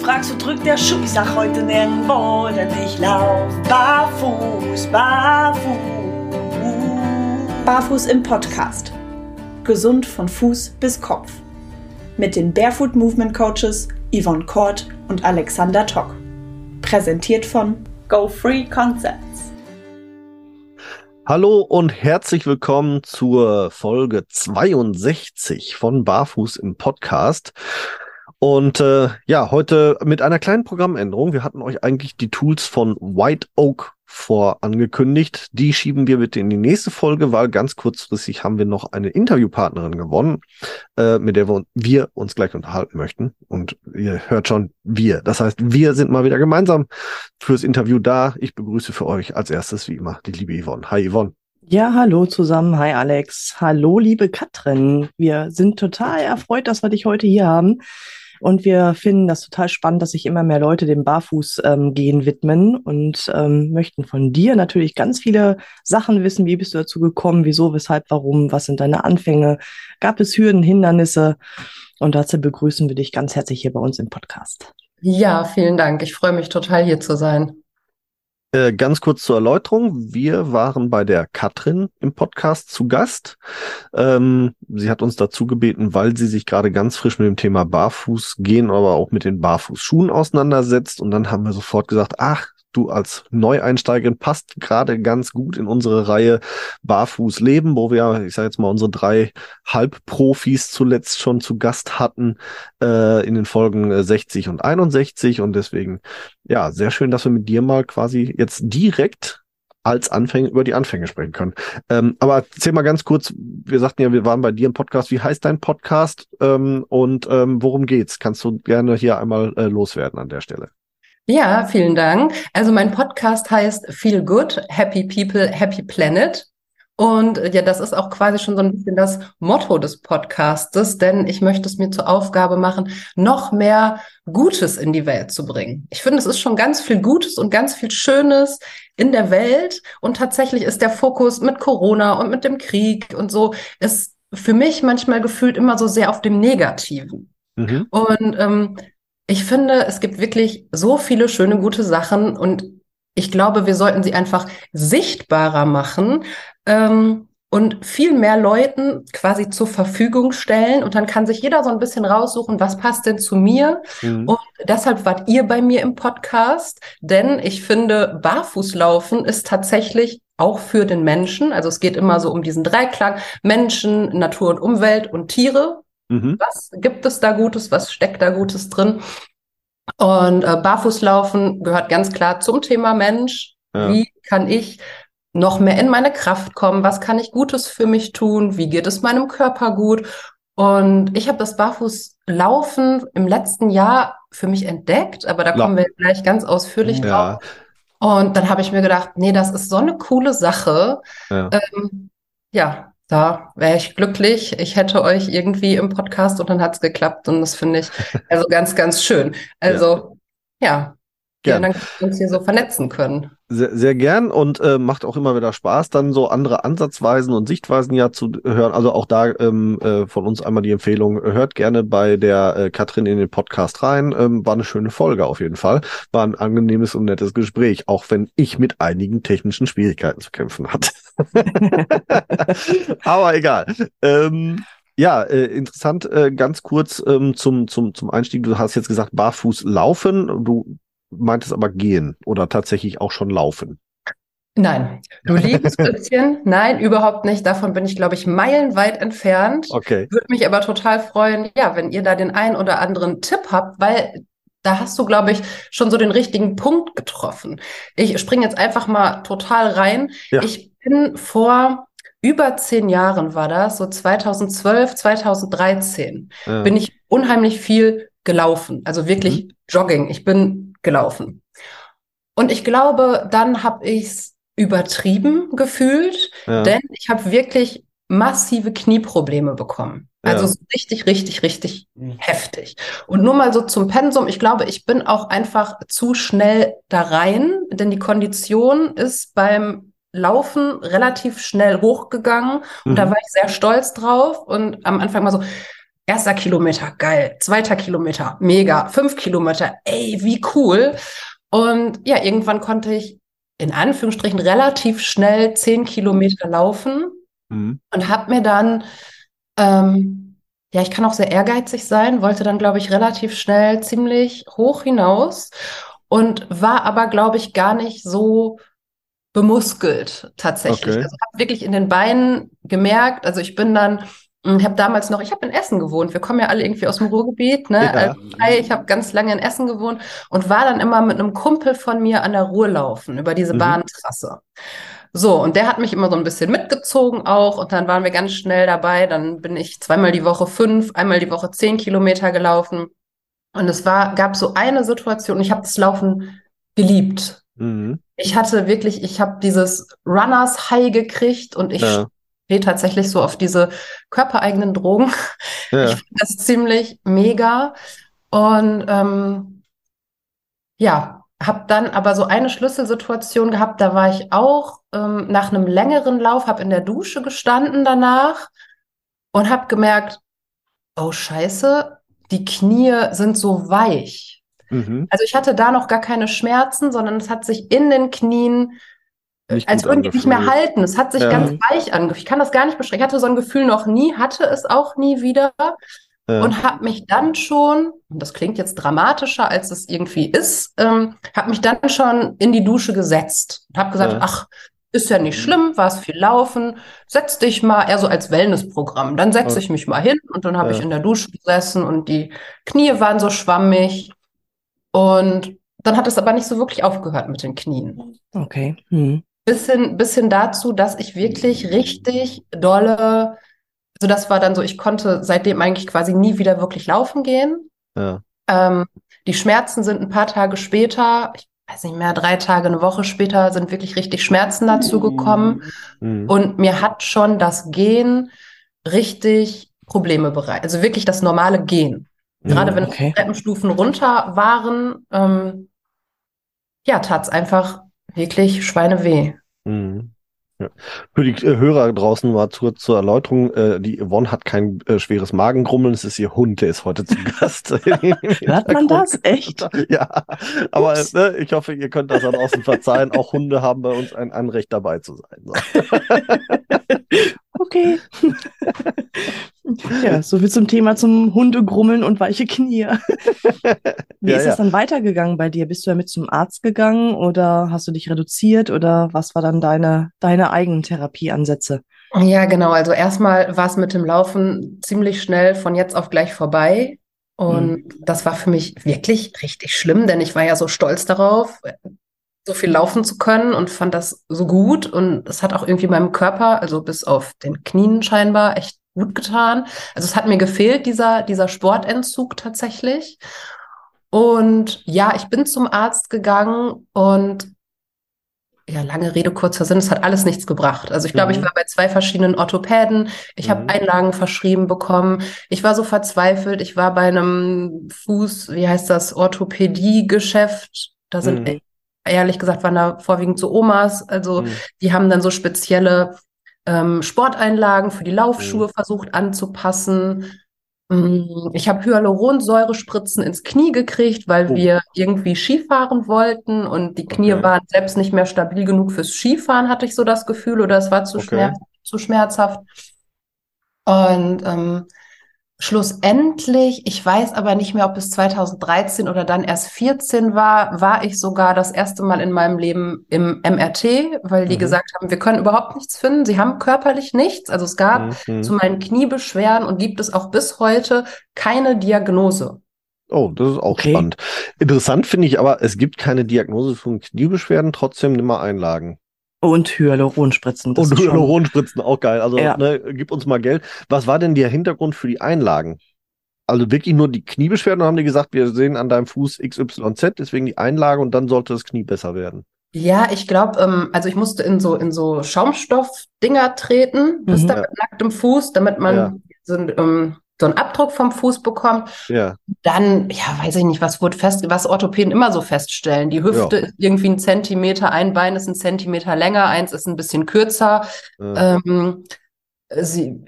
fragst, wo drückt der Schuh? Ich sag heute nirgendwo, denn ich lauf barfuß, barfuß. Barfuß im Podcast. Gesund von Fuß bis Kopf. Mit den Barefoot Movement Coaches Yvonne Kort und Alexander Tock. Präsentiert von Go Free Concepts. Hallo und herzlich willkommen zur Folge 62 von Barfuß im Podcast. Und äh, ja, heute mit einer kleinen Programmänderung. Wir hatten euch eigentlich die Tools von White Oak vorangekündigt. Die schieben wir bitte in die nächste Folge, weil ganz kurzfristig haben wir noch eine Interviewpartnerin gewonnen, äh, mit der wir, wir uns gleich unterhalten möchten. Und ihr hört schon, wir. Das heißt, wir sind mal wieder gemeinsam fürs Interview da. Ich begrüße für euch als erstes, wie immer, die liebe Yvonne. Hi Yvonne. Ja, hallo zusammen. Hi Alex. Hallo liebe Katrin. Wir sind total erfreut, dass wir dich heute hier haben. Und wir finden das total spannend, dass sich immer mehr Leute dem Barfußgehen ähm, widmen und ähm, möchten von dir natürlich ganz viele Sachen wissen. Wie bist du dazu gekommen? Wieso, weshalb, warum? Was sind deine Anfänge? Gab es Hürden, Hindernisse? Und dazu begrüßen wir dich ganz herzlich hier bei uns im Podcast. Ja, vielen Dank. Ich freue mich total hier zu sein. Äh, ganz kurz zur Erläuterung. Wir waren bei der Katrin im Podcast zu Gast. Ähm, sie hat uns dazu gebeten, weil sie sich gerade ganz frisch mit dem Thema Barfuß gehen, aber auch mit den Barfußschuhen auseinandersetzt. Und dann haben wir sofort gesagt, ach, du als Neueinsteigerin passt gerade ganz gut in unsere Reihe Barfuß leben, wo wir, ich sage jetzt mal, unsere drei Halbprofis zuletzt schon zu Gast hatten äh, in den Folgen 60 und 61 und deswegen ja sehr schön, dass wir mit dir mal quasi jetzt direkt als Anfänger über die Anfänge sprechen können. Ähm, aber erzähl mal ganz kurz, wir sagten ja, wir waren bei dir im Podcast. Wie heißt dein Podcast ähm, und ähm, worum geht's? Kannst du gerne hier einmal äh, loswerden an der Stelle? Ja, vielen Dank. Also mein Podcast heißt Feel Good, Happy People, Happy Planet. Und äh, ja, das ist auch quasi schon so ein bisschen das Motto des Podcastes, denn ich möchte es mir zur Aufgabe machen, noch mehr Gutes in die Welt zu bringen. Ich finde, es ist schon ganz viel Gutes und ganz viel Schönes in der Welt. Und tatsächlich ist der Fokus mit Corona und mit dem Krieg und so, ist für mich manchmal gefühlt immer so sehr auf dem Negativen. Mhm. Und ähm, ich finde, es gibt wirklich so viele schöne, gute Sachen und ich glaube, wir sollten sie einfach sichtbarer machen ähm, und viel mehr Leuten quasi zur Verfügung stellen. Und dann kann sich jeder so ein bisschen raussuchen, was passt denn zu mir. Mhm. Und deshalb wart ihr bei mir im Podcast, denn ich finde, Barfußlaufen ist tatsächlich auch für den Menschen. Also es geht immer so um diesen Dreiklang Menschen, Natur und Umwelt und Tiere. Mhm. Was gibt es da Gutes? Was steckt da Gutes drin? Und äh, Barfußlaufen gehört ganz klar zum Thema Mensch. Ja. Wie kann ich noch mehr in meine Kraft kommen? Was kann ich Gutes für mich tun? Wie geht es meinem Körper gut? Und ich habe das Barfußlaufen im letzten Jahr für mich entdeckt, aber da kommen wir gleich ganz ausführlich ja. drauf. Und dann habe ich mir gedacht, nee, das ist so eine coole Sache. Ja, ähm, ja da wäre ich glücklich. Ich hätte euch irgendwie im Podcast und dann hat es geklappt und das finde ich also ganz, ganz schön. Also ja, ja Gern. Ja, dann wir uns hier so vernetzen können. Sehr, sehr gern und äh, macht auch immer wieder Spaß, dann so andere Ansatzweisen und Sichtweisen ja zu hören. Also auch da ähm, äh, von uns einmal die Empfehlung, hört gerne bei der äh, Katrin in den Podcast rein. Ähm, war eine schöne Folge auf jeden Fall. War ein angenehmes und nettes Gespräch, auch wenn ich mit einigen technischen Schwierigkeiten zu kämpfen hatte. Aber egal. Ähm, ja, äh, interessant, äh, ganz kurz ähm, zum, zum, zum Einstieg. Du hast jetzt gesagt, barfuß laufen. Du meintest aber gehen oder tatsächlich auch schon laufen. Nein, du liebst bisschen. Nein, überhaupt nicht. Davon bin ich, glaube ich, meilenweit entfernt. Okay. Würde mich aber total freuen, ja, wenn ihr da den einen oder anderen Tipp habt, weil da hast du, glaube ich, schon so den richtigen Punkt getroffen. Ich springe jetzt einfach mal total rein. Ja. Ich bin vor über zehn Jahren war das, so 2012, 2013, ja. bin ich unheimlich viel gelaufen, also wirklich mhm. Jogging. Ich bin gelaufen. Und ich glaube, dann habe ich es übertrieben gefühlt, ja. denn ich habe wirklich massive Knieprobleme bekommen. Also ja. richtig, richtig, richtig mhm. heftig. Und nur mal so zum Pensum. Ich glaube, ich bin auch einfach zu schnell da rein, denn die Kondition ist beim Laufen relativ schnell hochgegangen. Und mhm. da war ich sehr stolz drauf. Und am Anfang mal so, Erster Kilometer, geil. Zweiter Kilometer, mega. Fünf Kilometer, ey, wie cool. Und ja, irgendwann konnte ich in Anführungsstrichen relativ schnell zehn Kilometer laufen mhm. und habe mir dann, ähm, ja, ich kann auch sehr ehrgeizig sein, wollte dann, glaube ich, relativ schnell ziemlich hoch hinaus und war aber, glaube ich, gar nicht so bemuskelt tatsächlich. Okay. Also habe wirklich in den Beinen gemerkt, also ich bin dann ich habe damals noch, ich habe in Essen gewohnt. Wir kommen ja alle irgendwie aus dem Ruhrgebiet. Ne? Ja. Also, ich habe ganz lange in Essen gewohnt und war dann immer mit einem Kumpel von mir an der Ruhr laufen über diese mhm. Bahntrasse. So, und der hat mich immer so ein bisschen mitgezogen auch und dann waren wir ganz schnell dabei. Dann bin ich zweimal die Woche fünf, einmal die Woche zehn Kilometer gelaufen. Und es war, gab so eine Situation, ich habe das Laufen geliebt. Mhm. Ich hatte wirklich, ich habe dieses Runners High gekriegt und ich ja stehe tatsächlich so auf diese körpereigenen Drogen. Ja. Ich finde das ziemlich mega. Und ähm, ja, habe dann aber so eine Schlüsselsituation gehabt, da war ich auch ähm, nach einem längeren Lauf, habe in der Dusche gestanden danach und habe gemerkt, oh scheiße, die Knie sind so weich. Mhm. Also ich hatte da noch gar keine Schmerzen, sondern es hat sich in den Knien nicht als würden die nicht mehr halten. Es hat sich ja. ganz weich angefühlt. Ich kann das gar nicht beschreiben. Ich hatte so ein Gefühl noch nie, hatte es auch nie wieder. Ja. Und habe mich dann schon, und das klingt jetzt dramatischer, als es irgendwie ist, ähm, habe mich dann schon in die Dusche gesetzt und habe gesagt, ja. ach, ist ja nicht schlimm, war es viel laufen, setz dich mal, eher so als Wellnessprogramm. Dann setze ich mich mal hin und dann habe ich in der Dusche gesessen und die Knie waren so schwammig. Und dann hat es aber nicht so wirklich aufgehört mit den Knien. Okay. Hm bis hin, bis hin dazu, dass ich wirklich richtig dolle, also das war dann so, ich konnte seitdem eigentlich quasi nie wieder wirklich laufen gehen. Ja. Ähm, die Schmerzen sind ein paar Tage später, ich weiß nicht mehr, drei Tage, eine Woche später sind wirklich richtig Schmerzen dazu gekommen. Mhm. Und mir hat schon das Gehen richtig Probleme bereitet. Also wirklich das normale Gehen. Gerade mhm, wenn okay. Treppenstufen runter waren, ähm, ja, tat es einfach wirklich Schweineweh. Ja. Für die äh, Hörer draußen mal zur, zur Erläuterung, äh, die Yvonne hat kein äh, schweres Magengrummeln, es ist ihr Hund, der ist heute zu Gast. Hört man das? Echt? Ja, aber äh, ich hoffe, ihr könnt das an außen verzeihen. Auch Hunde haben bei uns ein Anrecht dabei zu sein. So. Okay. ja, so viel zum Thema zum Hundegrummeln und weiche Knie. Wie ja, ist es ja. dann weitergegangen bei dir? Bist du damit zum Arzt gegangen oder hast du dich reduziert oder was war dann deine, deine eigenen Therapieansätze? Ja, genau. Also erstmal war es mit dem Laufen ziemlich schnell von jetzt auf gleich vorbei. Und mhm. das war für mich wirklich richtig schlimm, denn ich war ja so stolz darauf, so viel laufen zu können und fand das so gut. Und es hat auch irgendwie meinem Körper, also bis auf den Knien scheinbar, echt gut getan. Also es hat mir gefehlt, dieser, dieser Sportentzug tatsächlich. Und ja, ich bin zum Arzt gegangen und ja, lange Rede, kurzer Sinn, es hat alles nichts gebracht. Also ich glaube, mhm. ich war bei zwei verschiedenen Orthopäden, ich mhm. habe Einlagen verschrieben bekommen, ich war so verzweifelt, ich war bei einem Fuß, wie heißt das, Orthopädie-Geschäft, da sind mhm ehrlich gesagt waren da vorwiegend so Omas. Also mhm. die haben dann so spezielle ähm, Sporteinlagen für die Laufschuhe mhm. versucht anzupassen. Mm, ich habe Hyaluronsäurespritzen ins Knie gekriegt, weil oh. wir irgendwie Skifahren wollten und die Knie okay. waren selbst nicht mehr stabil genug fürs Skifahren, hatte ich so das Gefühl, oder es war zu, okay. schmerz zu schmerzhaft. Und ähm, Schlussendlich, ich weiß aber nicht mehr, ob es 2013 oder dann erst 14 war, war ich sogar das erste Mal in meinem Leben im MRT, weil die mhm. gesagt haben, wir können überhaupt nichts finden. Sie haben körperlich nichts. Also es gab mhm. zu meinen Kniebeschwerden und gibt es auch bis heute keine Diagnose. Oh, das ist auch okay. spannend. Interessant finde ich aber, es gibt keine Diagnose von Kniebeschwerden, trotzdem nimmer Einlagen. Und Hyaluronspritzen. Und Hyaluronspritzen, auch geil. Also ja. ne, gib uns mal Geld. Was war denn der Hintergrund für die Einlagen? Also wirklich nur die Kniebeschwerden haben die gesagt, wir sehen an deinem Fuß XYZ, deswegen die Einlage und dann sollte das Knie besser werden. Ja, ich glaube, ähm, also ich musste in so in so Schaumstoffdinger treten, bis mhm. da mit nacktem Fuß, damit man ja. so, ähm, so einen Abdruck vom Fuß bekommt. Ja. Dann, ja, weiß ich nicht, was wurde fest, was Orthopäden immer so feststellen. Die Hüfte ja. ist irgendwie ein Zentimeter, ein Bein ist ein Zentimeter länger, eins ist ein bisschen kürzer. Ja. Ähm, sie,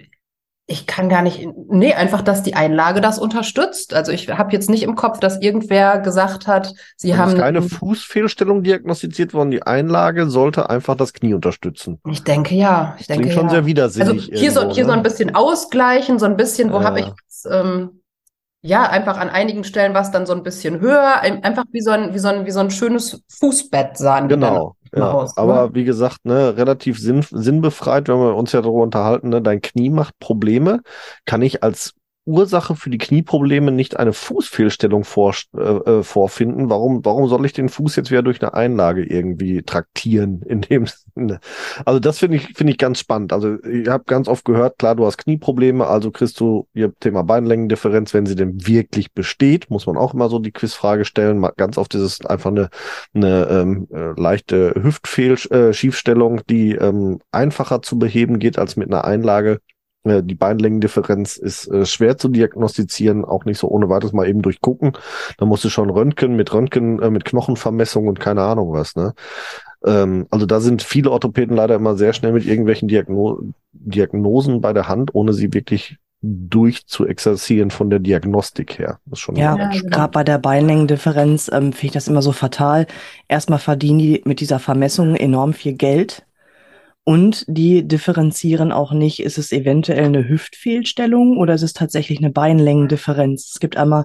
Ich kann gar nicht, nee, einfach, dass die Einlage das unterstützt. Also ich habe jetzt nicht im Kopf, dass irgendwer gesagt hat, sie Es haben ist keine Fußfehlstellung diagnostiziert worden. Die Einlage sollte einfach das Knie unterstützen. Ich denke ja, ich denke Klingt schon ja. sehr widersinnig. Also hier so, irgendwo, hier so ne? ein bisschen ausgleichen, so ein bisschen, wo Ja. habe ich was, ähm, ja, einfach an einigen Stellen was dann so ein bisschen höher, ein- einfach wie so ein, wie so ein, wie so ein schönes Fußbett sahen Genau, ja. aus, ne? Aber wie gesagt, ne, relativ sinn, sinnbefreit, wenn wir uns ja darüber unterhalten, ne, dein Knie macht Probleme, kann ich als Ursache für die Knieprobleme nicht eine Fußfehlstellung vor, äh, äh, vorfinden. Warum, warum soll ich den Fuß jetzt wieder durch eine Einlage irgendwie traktieren in dem Sinne? Also das finde ich, finde ich ganz spannend. Also ich habe ganz oft gehört, klar, du hast Knieprobleme, also kriegst du ihr Thema Beinlängendifferenz, wenn sie denn wirklich besteht, muss man auch immer so die Quizfrage stellen. Ganz oft ist es einfach eine, eine ähm, äh, leichte Hüftfehl-Schiefstellung, die ähm, einfacher zu beheben geht als mit einer Einlage. Äh, Die Beinlängendifferenz ist äh, schwer zu diagnostizieren, auch nicht so ohne weiteres mal eben durchgucken. Da musst du schon Röntgen mit Röntgen, äh, mit Knochenvermessung und keine Ahnung was, ne? Ähm, also da sind viele Orthopäden leider immer sehr schnell mit irgendwelchen Diagno Diagnosen bei der Hand, ohne sie wirklich durchzuexerzieren von der Diagnostik her. Das ist schon Ja, gerade bei der Beinlängendifferenz ähm, finde ich das immer so fatal. Erstmal verdienen die mit dieser Vermessung enorm viel Geld. Und die differenzieren auch nicht, ist es eventuell eine Hüftfehlstellung oder ist es tatsächlich eine Beinlängendifferenz? Es gibt einmal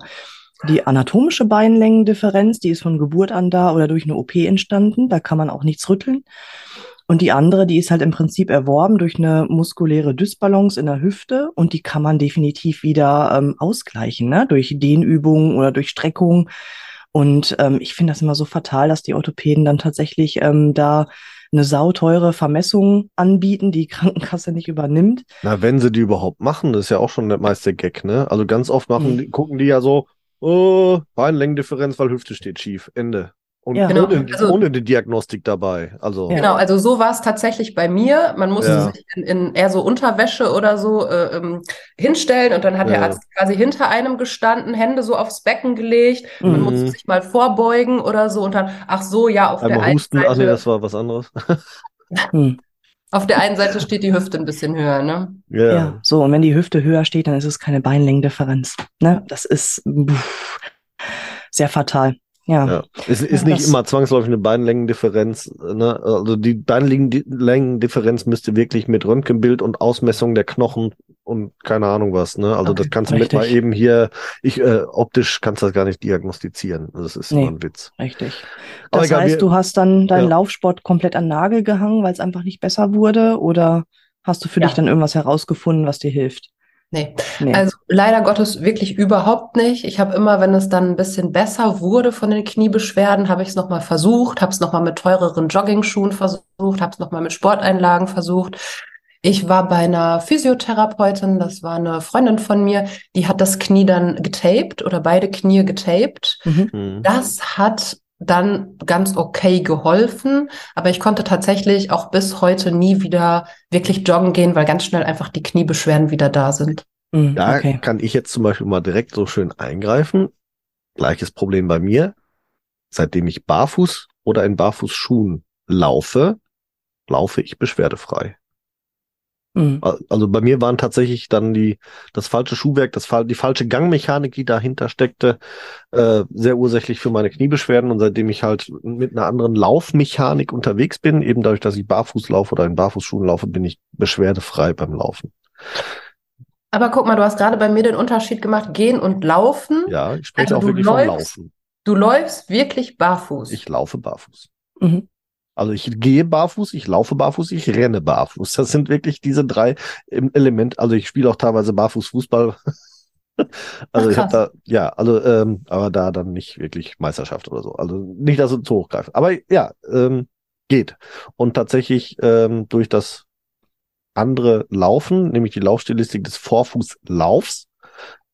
die anatomische Beinlängendifferenz, die ist von Geburt an da oder durch eine OP entstanden. Da kann man auch nichts rütteln. Und die andere, die ist halt im Prinzip erworben durch eine muskuläre Dysbalance in der Hüfte und die kann man definitiv wieder ähm, ausgleichen, ne? durch Dehnübungen oder durch Streckung. Und ähm, ich finde das immer so fatal, dass die Orthopäden dann tatsächlich ähm, da eine sauteure Vermessung anbieten, die die Krankenkasse nicht übernimmt. Na, wenn sie die überhaupt machen, das ist ja auch schon der meiste Gag, ne? Also ganz oft machen, Mhm. gucken die ja so, oh, Beinlängendifferenz, weil Hüfte steht schief. Ende. Und Ja. Genau, ohne, also- ohne die Diagnostik dabei. Also, Ja. Genau, also so war es tatsächlich bei mir. Man musste Ja. sich in, in eher so Unterwäsche oder so äh, ähm, hinstellen und dann hat der Ja. Arzt quasi hinter einem gestanden, Hände so aufs Becken gelegt. Man Mhm. musste sich mal vorbeugen oder so und dann, ach so, ja, auf der einmal einen husten, ach nee, Seite, das war was anderes. Hm. auf der einen Seite steht die Hüfte ein bisschen höher, ne? Ja. Ja. so, und wenn die Hüfte höher steht, dann ist es keine Beinlängendifferenz. Ne? Das ist pff, sehr fatal. Ja. Ja. Es ist Ja, nicht immer zwangsläufig eine Beinlängendifferenz. Ne? Also die Beinlängendifferenz müsste wirklich mit Röntgenbild und Ausmessung der Knochen und keine Ahnung was. Ne? Also Okay, das kannst du mit mal eben hier, ich äh, optisch kannst du das gar nicht diagnostizieren. Das ist Nee. immer ein Witz. Richtig. Aber Das egal, heißt, wir- du hast dann deinen Ja. Laufsport komplett an den Nagel gehangen, weil es einfach nicht besser wurde? Oder hast du für Ja. dich dann irgendwas herausgefunden, was dir hilft? Nee. Nee. Also leider Gottes wirklich überhaupt nicht. Ich habe immer, wenn es dann ein bisschen besser wurde von den Kniebeschwerden, habe ich es nochmal versucht, habe es nochmal mit teureren Joggingschuhen versucht, habe es nochmal mit Sporteinlagen versucht. Ich war bei einer Physiotherapeutin, das war eine Freundin von mir, die hat das Knie dann getaped oder beide Knie getaped. Mhm. Mhm. Das hat dann ganz okay geholfen, aber ich konnte tatsächlich auch bis heute nie wieder wirklich joggen gehen, weil ganz schnell einfach die Kniebeschwerden wieder da sind. Mhm, Da okay. kann ich jetzt zum Beispiel mal direkt so schön eingreifen. Gleiches Problem bei mir. Seitdem ich barfuß oder in Barfußschuhen laufe, laufe ich beschwerdefrei. Mhm. Also bei mir waren tatsächlich dann die, das falsche Schuhwerk, das, die falsche Gangmechanik, die dahinter steckte, äh, sehr ursächlich für meine Kniebeschwerden. Und seitdem ich halt mit einer anderen Laufmechanik unterwegs bin, eben dadurch, dass ich barfuß laufe oder in Barfußschuhen laufe, bin ich beschwerdefrei beim Laufen. Aber guck mal, du hast gerade bei mir den Unterschied gemacht, gehen und laufen. Ja, ich spreche Also auch wirklich läufst- vom Laufen. Du läufst wirklich barfuß. Ich laufe barfuß. Mhm. Also ich gehe barfuß, ich laufe barfuß, ich renne barfuß. Das sind wirklich diese drei Elemente. Also ich spiele auch teilweise barfuß Fußball. Also Ach, ich habe da, ja, also, ähm, aber da dann nicht wirklich Meisterschaft oder so. Also nicht, dass es zu hoch greift. Aber ja, ähm, geht. Und tatsächlich ähm, durch das andere Laufen, nämlich die Laufstilistik des Vorfußlaufs,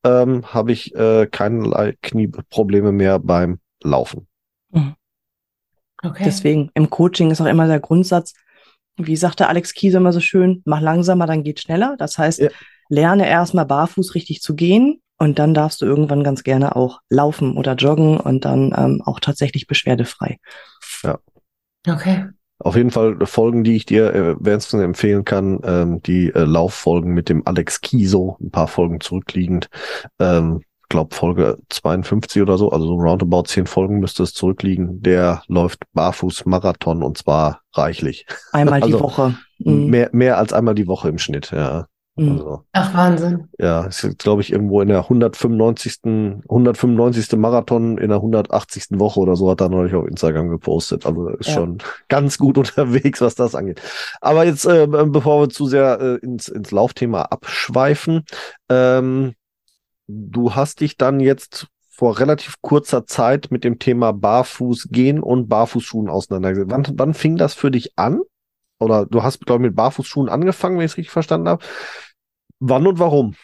ähm, habe ich äh, keinerlei Knieprobleme mehr beim Laufen. Okay. Deswegen im Coaching ist auch immer der Grundsatz, wie sagte Alex Kiese immer so schön, mach langsamer, dann geht schneller. Das heißt, Ja. lerne erstmal barfuß richtig zu gehen und dann darfst du irgendwann ganz gerne auch laufen oder joggen und dann ähm, auch tatsächlich beschwerdefrei. Okay. Auf jeden Fall Folgen, die ich dir äh, wärmstens empfehlen kann, ähm, die äh, Lauffolgen mit dem Alex Kiso, ein paar Folgen zurückliegend. Ähm, glaube Folge 52 oder so, also so roundabout 10 Folgen müsste es zurückliegen. Der läuft barfuß Marathon und zwar reichlich. Einmal die Also, Woche. Mhm. Mehr, mehr als einmal die Woche im Schnitt, ja. Mhm. Also, Ach, Wahnsinn. ja, ist glaube ich irgendwo in der 195. 195. Marathon in der 180. Woche oder so hat er neulich auf Instagram gepostet. Also ist Ja. schon ganz gut unterwegs, was das angeht. Aber jetzt, äh, bevor wir zu sehr äh, ins, ins Laufthema abschweifen, ähm, du hast dich dann jetzt vor relativ kurzer Zeit mit dem Thema Barfuß gehen und Barfußschuhen auseinandergesetzt. Wann, wann fing das für dich an? Oder du hast, glaube ich, mit Barfußschuhen angefangen, wenn ich es richtig verstanden habe. Wann und warum?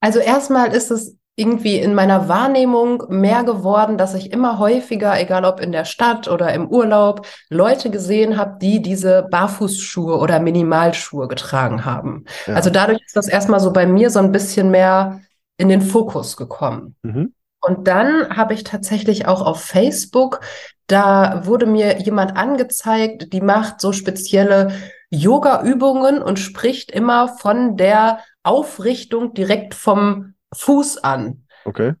Also erstmal ist es irgendwie in meiner Wahrnehmung mehr geworden, dass ich immer häufiger, egal ob in der Stadt oder im Urlaub, Leute gesehen habe, die diese Barfußschuhe oder Minimalschuhe getragen haben. Ja. Also dadurch ist das erstmal so bei mir so ein bisschen mehr in den Fokus gekommen. Mhm. Und dann habe ich tatsächlich auch auf Facebook, da wurde mir jemand angezeigt, die macht so spezielle Yoga-Übungen und spricht immer von der Aufrichtung direkt vom Fuß an. Okay.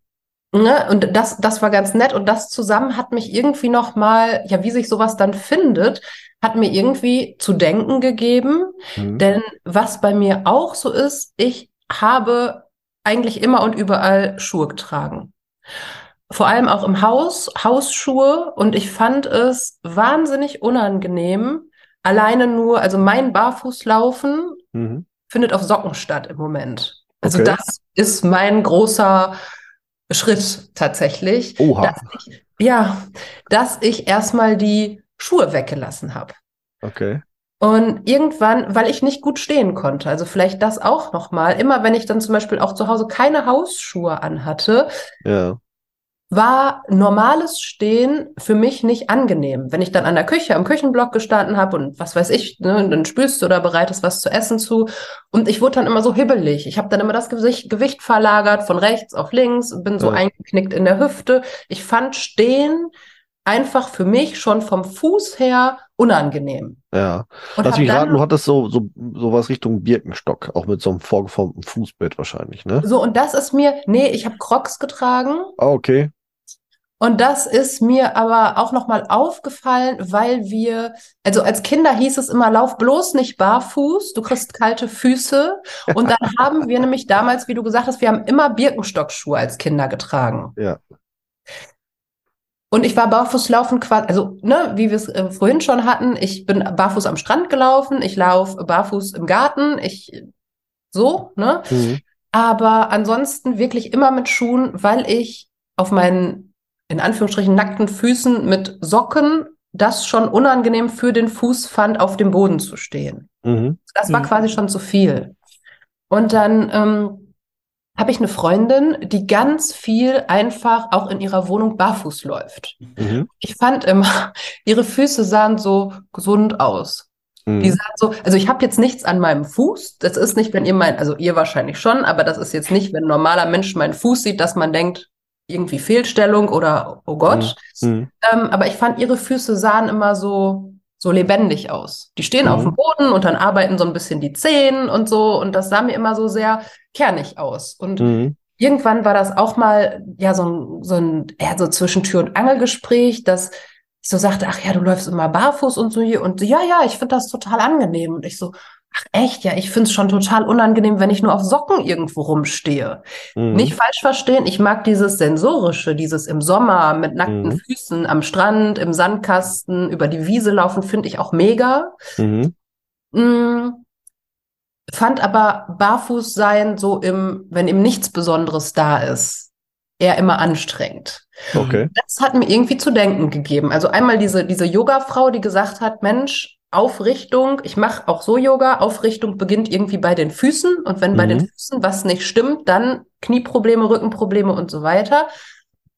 Ne? Und das, das war ganz nett. Und das zusammen hat mich irgendwie nochmal, ja, wie sich sowas dann findet, hat mir irgendwie zu denken gegeben. Mhm. Denn was bei mir auch so ist, ich habe eigentlich immer und überall Schuhe getragen. Vor allem auch im Haus, Hausschuhe. Und ich fand es wahnsinnig unangenehm, alleine nur, also mein Barfußlaufen Mhm. findet auf Socken statt im Moment. Also Okay. das ist mein großer Schritt tatsächlich. Oha. Dass ich, ja, dass ich erstmal die Schuhe weggelassen habe. Okay. Und irgendwann, weil ich nicht gut stehen konnte, also vielleicht das auch nochmal, immer wenn ich dann zum Beispiel auch zu Hause keine Hausschuhe anhatte, Ja. War normales Stehen für mich nicht angenehm. Wenn ich dann an der Küche, am Küchenblock gestanden habe und was weiß ich, ne, dann spülst du oder bereitest was zu essen zu. Und ich wurde dann immer so hibbelig. Ich habe dann immer das Gesicht, Gewicht verlagert von rechts auf links, bin so Ja. eingeknickt in der Hüfte. Ich fand Stehen einfach für mich schon vom Fuß her unangenehm. Ja. Und Lass mich raten, du hattest so, so, sowas Richtung Birkenstock, auch mit so einem vorgeformten Fußbett wahrscheinlich, ne? So, und das ist mir, nee, ich habe Crocs getragen. Ah, okay. Und das ist mir aber auch nochmal aufgefallen, weil wir, also als Kinder hieß es immer, lauf bloß nicht barfuß, du kriegst kalte Füße. Und dann haben wir nämlich damals, wie du gesagt hast, wir haben immer Birkenstockschuhe als Kinder getragen. Ja. Und ich war barfuß laufen quasi, also, ne, wie wir es äh, vorhin schon hatten, ich bin barfuß am Strand gelaufen, ich laufe barfuß im Garten, ich, so, ne. Mhm. Aber ansonsten wirklich immer mit Schuhen, weil ich auf meinen, in Anführungsstrichen, nackten Füßen mit Socken das schon unangenehm für den Fuß fand, auf dem Boden zu stehen. Mhm. Das war Mhm. quasi schon zu viel. Und dann ähm, habe ich eine Freundin, die ganz viel einfach auch in ihrer Wohnung barfuß läuft. Mhm. Ich fand immer, ihre Füße sahen so gesund aus. Die Mhm. sahen so, also ich habe jetzt nichts an meinem Fuß. Das ist nicht, wenn ihr mein, also ihr wahrscheinlich schon, aber das ist jetzt nicht, wenn ein normaler Mensch meinen Fuß sieht, dass man denkt, irgendwie Fehlstellung oder oh Gott. Mhm. Ähm, aber ich fand, ihre Füße sahen immer so, so lebendig aus. Die stehen auf Mhm. dem Boden und dann arbeiten so ein bisschen die Zehen und so. Und das sah mir immer so sehr kernig aus. Und Mhm. irgendwann war das auch mal ja so ein, so ein eher so zwischen Tür und Angelgespräch, dass ich so sagte, ach ja, du läufst immer barfuß und so hier und so, ja, ja, ich finde das total angenehm. Und ich so, ach echt, ja, ich finde es schon total unangenehm, wenn ich nur auf Socken irgendwo rumstehe. Mhm. Nicht falsch verstehen, ich mag dieses Sensorische, dieses im Sommer mit nackten Mhm. Füßen am Strand, im Sandkasten, über die Wiese laufen, finde ich auch mega. Mhm. Mm, Fand aber barfuß sein so im, wenn eben nichts Besonderes da ist, eher immer anstrengend. Okay. Das hat mir irgendwie zu denken gegeben. Also einmal diese, diese Yoga-Frau, die gesagt hat, Mensch, Aufrichtung, ich mache auch so Yoga, Aufrichtung beginnt irgendwie bei den Füßen und wenn bei den Mhm. Füßen was nicht stimmt, dann Knieprobleme, Rückenprobleme und so weiter.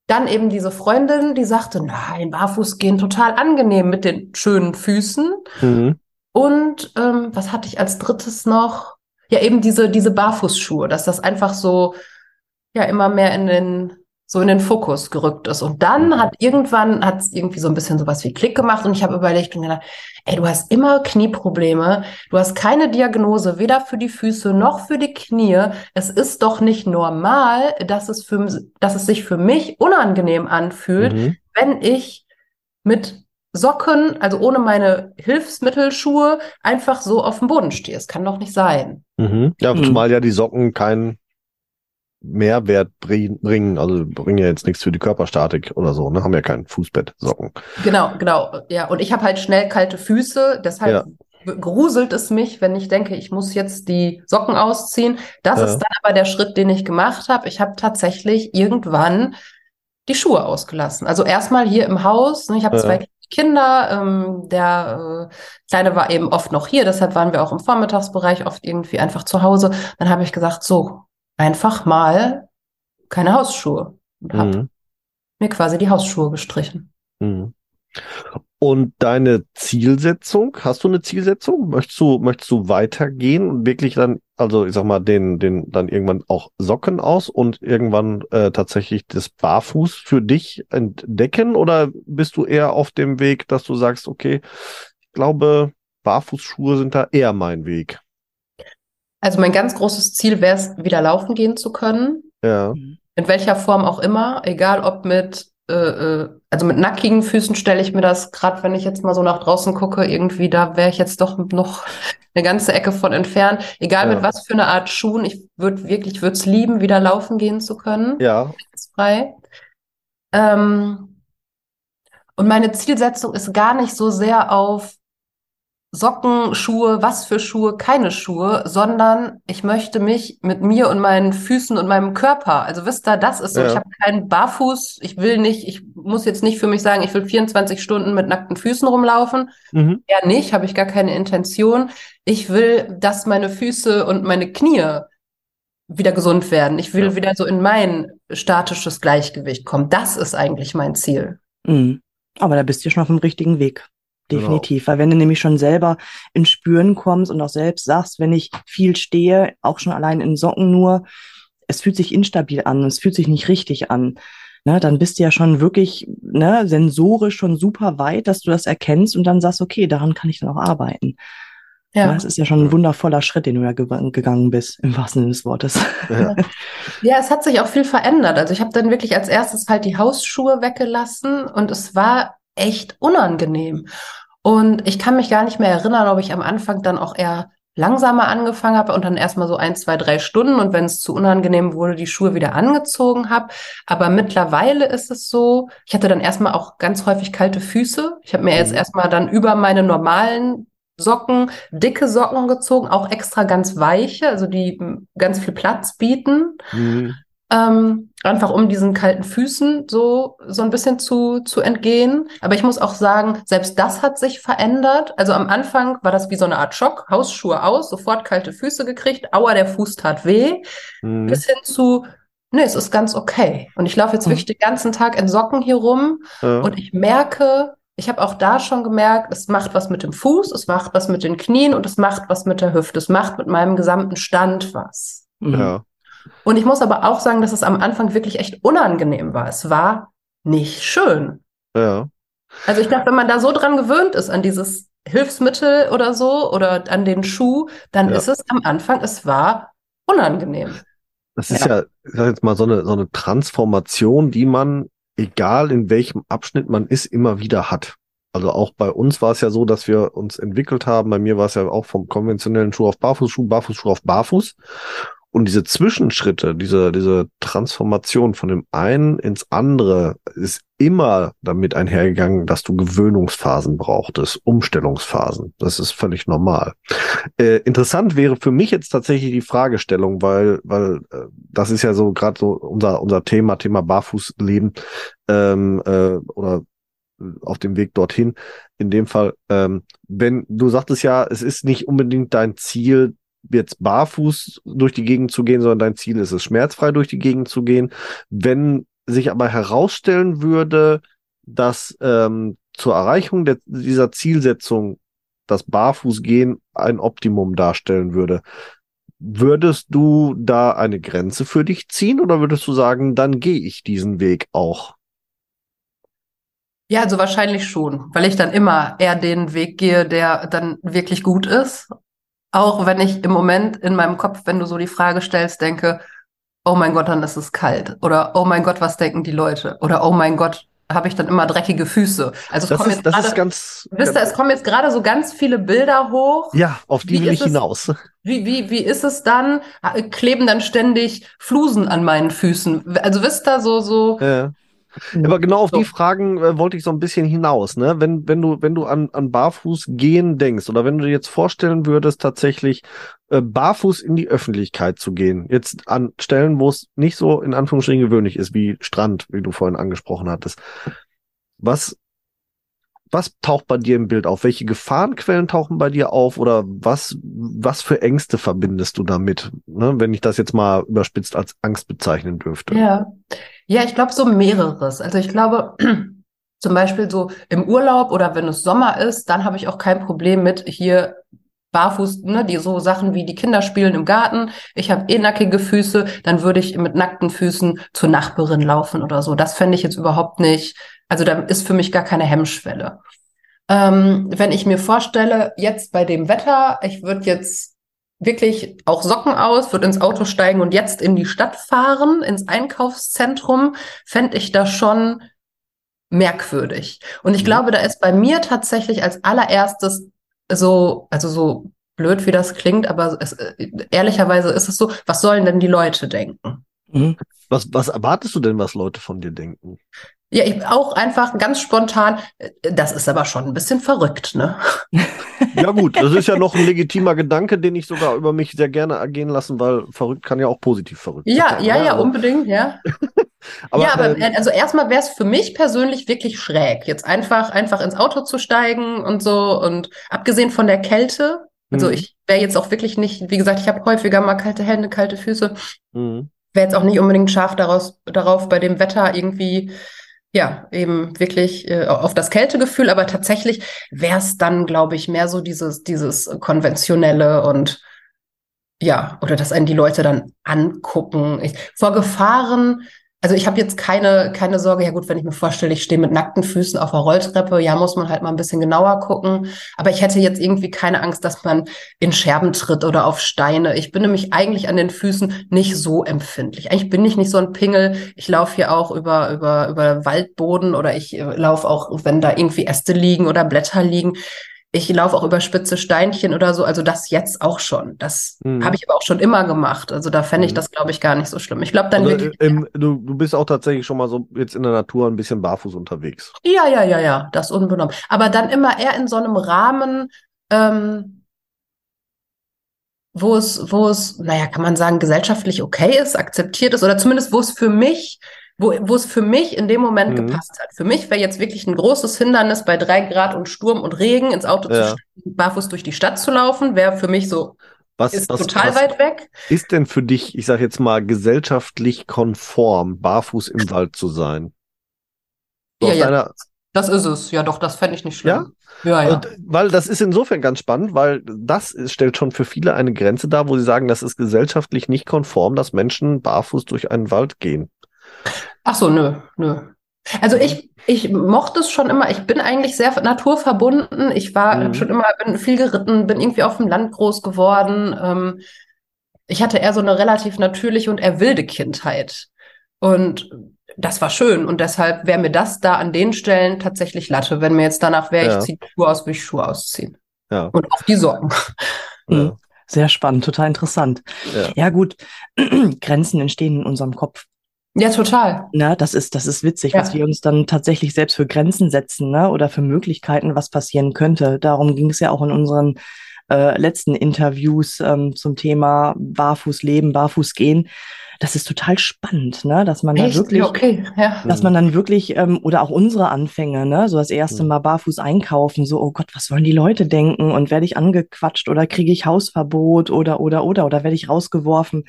Dann eben diese Freundin, die sagte, nein, barfuß gehen total angenehm mit den schönen Füßen. Mhm. Und ähm, was hatte ich als drittes noch? Ja, eben diese, diese Barfußschuhe, dass das einfach so, ja, immer mehr in den so in den Fokus gerückt ist. Und dann hat irgendwann, hat es irgendwie so ein bisschen sowas wie Klick gemacht und ich habe überlegt und gedacht, ey, du hast immer Knieprobleme, du hast keine Diagnose, weder für die Füße noch für die Knie. Es ist doch nicht normal, dass es, für, dass es sich für mich unangenehm anfühlt, Mhm. wenn ich mit Socken, also ohne meine Hilfsmittelschuhe, einfach so auf dem Boden stehe. Es kann doch nicht sein. Mhm. Ja, Mhm. zumal ja die Socken keinen Mehrwert bring- bringen, also bringen ja jetzt nichts für die Körperstatik oder so, ne? Haben ja kein Fußbettsocken. Genau, genau. Ja, und ich habe halt schnell kalte Füße, deshalb gruselt es mich, wenn ich denke, ich muss jetzt die Socken ausziehen. Das Ja. ist dann aber der Schritt, den ich gemacht habe. Ich habe tatsächlich irgendwann die Schuhe ausgelassen. Also erstmal hier im Haus. ne, Ich habe Ja. zwei Kinder. Ähm, der äh, Kleine war eben oft noch hier, deshalb waren wir auch im Vormittagsbereich oft irgendwie einfach zu Hause. Dann habe ich gesagt, so, einfach mal keine Hausschuhe. Und habe Mhm. mir quasi die Hausschuhe gestrichen. Mhm. Und deine Zielsetzung, hast du eine Zielsetzung? Möchtest du, möchtest du weitergehen und wirklich dann, also ich sag mal, den, den, dann irgendwann auch Socken aus und irgendwann äh, tatsächlich das Barfuß für dich entdecken? Oder bist du eher auf dem Weg, dass du sagst, okay, ich glaube, Barfußschuhe sind da eher mein Weg? Also mein ganz großes Ziel wäre es, wieder laufen gehen zu können, Ja. in welcher Form auch immer, egal ob mit, äh, äh, also mit nackigen Füßen stelle ich mir das, gerade wenn ich jetzt mal so nach draußen gucke, irgendwie, da wäre ich jetzt doch noch eine ganze Ecke von entfernt. Egal Ja. mit was für eine Art Schuhen, ich würde wirklich, würde es lieben, wieder laufen gehen zu können. Ja. frei. Ähm, und meine Zielsetzung ist gar nicht so sehr auf Socken, Schuhe, was für Schuhe, keine Schuhe, sondern ich möchte mich mit mir und meinen Füßen und meinem Körper, also wisst ihr, das ist so, Ja. ich habe keinen Barfuß, ich will nicht, ich muss jetzt nicht für mich sagen, ich will 24 Stunden mit nackten Füßen rumlaufen, Mhm. ja nicht, habe ich gar keine Intention. Ich will, dass meine Füße und meine Knie wieder gesund werden. Ich will Ja. wieder so in mein statisches Gleichgewicht kommen. Das ist eigentlich mein Ziel. Mhm. Aber da bist du schon auf dem richtigen Weg. Genau. Definitiv. Weil wenn du nämlich schon selber ins Spüren kommst und auch selbst sagst, wenn ich viel stehe, auch schon allein in Socken nur, es fühlt sich instabil an, es fühlt sich nicht richtig an. Ne, dann bist du ja schon wirklich ne, sensorisch schon super weit, dass du das erkennst und dann sagst, okay, daran kann ich dann auch arbeiten. Ja. Ja. Das ist ja schon ein wundervoller Schritt, den du ja ge gegangen bist, im wahrsten Sinne des Wortes. Ja. Ja, es hat sich auch viel verändert. Also ich habe dann wirklich als erstes halt die Hausschuhe weggelassen und es war echt unangenehm. Und ich kann mich gar nicht mehr erinnern, ob ich am Anfang dann auch eher langsamer angefangen habe und dann erstmal so ein, zwei, drei Stunden und wenn es zu unangenehm wurde, die Schuhe wieder angezogen habe. Aber mittlerweile ist es so, ich hatte dann erstmal auch ganz häufig kalte Füße. Ich habe mir jetzt Mhm. erstmal dann über meine normalen Socken, dicke Socken gezogen, auch extra ganz weiche, also die ganz viel Platz bieten. Mhm. Ähm, einfach um diesen kalten Füßen so, so ein bisschen zu, zu entgehen. Aber ich muss auch sagen, selbst das hat sich verändert. Also am Anfang war das wie so eine Art Schock. Hausschuhe aus, sofort kalte Füße gekriegt. Aua, der Fuß tat weh. Mhm. Bis hin zu, nee, es ist ganz okay. Und ich laufe jetzt Mhm. wirklich den ganzen Tag in Socken hier rum. Ja. Und ich merke, ich habe auch da schon gemerkt, es macht was mit dem Fuß, es macht was mit den Knien und es macht was mit der Hüfte. Es macht mit meinem gesamten Stand was. Ja. Und ich muss aber auch sagen, dass es am Anfang wirklich echt unangenehm war. Es war nicht schön. Ja. Also ich glaube, wenn man da so dran gewöhnt ist, an dieses Hilfsmittel oder so oder an den Schuh, dann Ja. ist es am Anfang, es war unangenehm. Das ist ja, ich sag jetzt mal, so eine, so eine Transformation, die man, egal in welchem Abschnitt man ist, immer wieder hat. Also auch bei uns war es ja so, dass wir uns entwickelt haben. Bei mir war es ja auch vom konventionellen Schuh auf Barfußschuh, Barfußschuh auf Barfuß. Und diese Zwischenschritte, diese, diese Transformation von dem einen ins andere ist immer damit einhergegangen, dass du Gewöhnungsphasen brauchtest, Umstellungsphasen. Das ist völlig normal. Äh, interessant wäre für mich jetzt tatsächlich die Fragestellung, weil, weil äh, das ist ja so gerade so unser, unser Thema, Thema Barfußleben ähm, äh, oder auf dem Weg dorthin. In dem Fall, ähm, wenn du sagtest ja, es ist nicht unbedingt dein Ziel, jetzt barfuß durch die Gegend zu gehen, sondern dein Ziel ist es, schmerzfrei durch die Gegend zu gehen. Wenn sich aber herausstellen würde, dass ähm, zur Erreichung der, dieser Zielsetzung das Barfußgehen ein Optimum darstellen würde, Würdest du da eine Grenze für dich ziehen oder würdest du sagen, dann gehe ich diesen Weg auch? Ja, also wahrscheinlich schon, weil ich dann immer eher den Weg gehe, der dann wirklich gut ist. Auch wenn ich im Moment in meinem Kopf, wenn du so die Frage stellst, denke, oh mein Gott, dann ist es kalt. Oder oh mein Gott, was denken die Leute? Oder oh mein Gott, habe ich dann immer dreckige Füße. Also Das ist, das gerade, ist ganz. wisst ihr, es kommen jetzt gerade so ganz viele Bilder hoch. ja, auf die Wie will ich es- hinaus. Wie, wie, wie ist es dann? Kleben dann ständig Flusen an meinen Füßen? Also wisst ihr, so, so, Ja. Aber genau auf So. die Fragen äh, wollte ich so ein bisschen hinaus, ne? Wenn, wenn du, wenn du an, an Barfuß gehen denkst oder wenn du dir jetzt vorstellen würdest, tatsächlich äh, barfuß in die Öffentlichkeit zu gehen, jetzt an Stellen, wo es nicht so in Anführungsstrichen gewöhnlich ist, wie Strand, wie du vorhin angesprochen hattest. Was, was taucht bei dir im Bild auf? Welche Gefahrenquellen tauchen bei dir auf oder was, was für Ängste verbindest du damit? Ne? Wenn ich das jetzt mal überspitzt als Angst bezeichnen dürfte. Ja, ja, ich glaube so mehreres. Also ich glaube zum Beispiel so im Urlaub oder wenn es Sommer ist, dann habe ich auch kein Problem mit hier barfuß, ne, die so Sachen wie die Kinder spielen im Garten. Ich habe eh nackige Füße, dann würde ich mit nackten Füßen zur Nachbarin laufen oder so. Das fände ich jetzt überhaupt nicht. Also da ist für mich gar keine Hemmschwelle. Ähm, wenn ich mir vorstelle, jetzt bei dem Wetter, ich würde jetzt wirklich auch Socken aus, würde ins Auto steigen und jetzt in die Stadt fahren, ins Einkaufszentrum, fände ich das schon merkwürdig. Und ich Mhm. glaube, da ist bei mir tatsächlich als allererstes so, also so blöd wie das klingt, aber es, äh, ehrlicherweise ist es so, was sollen denn die Leute denken? Mhm. Was, was erwartest du denn, was Leute von dir denken? Ja, ich auch einfach ganz spontan, äh, das ist aber schon ein bisschen verrückt, ne? Ja gut, das ist ja noch ein legitimer Gedanke, den ich sogar über mich sehr gerne ergehen lassen, weil verrückt kann ja auch positiv verrückt Ja, sein. ja, ne? ja, Also, unbedingt, ja. aber, ja, aber ähm, äh, also erstmal wäre es für mich persönlich wirklich schräg, jetzt einfach, einfach ins Auto zu steigen und so. Und abgesehen von der Kälte, also Mhm. ich wäre jetzt auch wirklich nicht, wie gesagt, ich habe häufiger mal kalte Hände, kalte Füße, mh. wäre jetzt auch nicht unbedingt scharf daraus, darauf, bei dem Wetter irgendwie, ja, eben wirklich äh, auf das Kältegefühl, aber tatsächlich wäre es dann, glaube ich, mehr so dieses, dieses konventionelle und ja, oder dass einen die Leute dann angucken. Ich, vor Gefahren, also ich habe jetzt keine, keine Sorge, ja gut, wenn ich mir vorstelle, ich stehe mit nackten Füßen auf der Rolltreppe, ja, muss man halt mal ein bisschen genauer gucken. Aber ich hätte jetzt irgendwie keine Angst, dass man in Scherben tritt oder auf Steine. Ich bin nämlich eigentlich an den Füßen nicht so empfindlich. Eigentlich bin ich nicht so ein Pingel. Ich laufe hier auch über, über, über Waldboden oder ich äh, laufe auch, wenn da irgendwie Äste liegen oder Blätter liegen. Ich laufe auch über spitze Steinchen oder so. Also das jetzt auch schon. Das Mhm. habe ich aber auch schon immer gemacht. Also da fände ich Mhm. das, glaube ich, gar nicht so schlimm. Ich glaube dann Also, wirklich. im, du, du bist auch tatsächlich schon mal so jetzt in der Natur ein bisschen barfuß unterwegs. Ja, ja, ja, ja, das unbenommen. Aber dann immer eher in so einem Rahmen, ähm, wo es, wo es, naja, kann man sagen, gesellschaftlich okay ist, akzeptiert ist, oder zumindest wo es für mich, wo, wo es für mich in dem Moment Mhm. gepasst hat. Für mich wäre jetzt wirklich ein großes Hindernis, bei drei Grad und Sturm und Regen ins Auto zu Ja. steigen, barfuß durch die Stadt zu laufen, wäre für mich so, Was, ist was, total was weit weg. ist denn für dich, ich sag jetzt mal, gesellschaftlich konform, barfuß im Wald zu sein? So Ja, ja. deiner, Das ist es. Ja, doch, das fände ich nicht schlimm. Ja, ja. Und, weil das ist insofern ganz spannend, weil das ist, stellt schon für viele eine Grenze dar, wo sie sagen, das ist gesellschaftlich nicht konform, dass Menschen barfuß durch einen Wald gehen. Ach so, nö, nö. Also ich, ich mochte es schon immer. Ich bin eigentlich sehr naturverbunden. Ich war Mhm. schon immer, bin viel geritten, bin irgendwie auf dem Land groß geworden. Ähm, ich hatte eher so eine relativ natürliche und eher wilde Kindheit. Und das war schön. Und deshalb wäre mir das da an den Stellen tatsächlich Latte. Wenn mir jetzt danach wäre, Ja. ich ziehe die Schuhe aus, würde ich Schuhe ausziehen. Ja. Und auch die Socken. Mhm. Sehr spannend, total interessant. Ja. Ja, gut, Grenzen entstehen in unserem Kopf. Ja, total. Ne, das ist, das ist witzig, Ja. was wir uns dann tatsächlich selbst für Grenzen setzen, ne, oder für Möglichkeiten, was passieren könnte. Darum ging es ja auch in unseren äh, letzten Interviews ähm, zum Thema Barfuß leben, Barfuß gehen. Das ist total spannend, ne, dass man da Echt? wirklich, Ja, okay. Ja. dass man dann wirklich, ähm, oder auch unsere Anfänge, ne, so das erste Mhm. Mal barfuß einkaufen, so, oh Gott, was sollen die Leute denken? Und werde ich angequatscht oder kriege ich Hausverbot oder, oder, oder, oder werde ich rausgeworfen?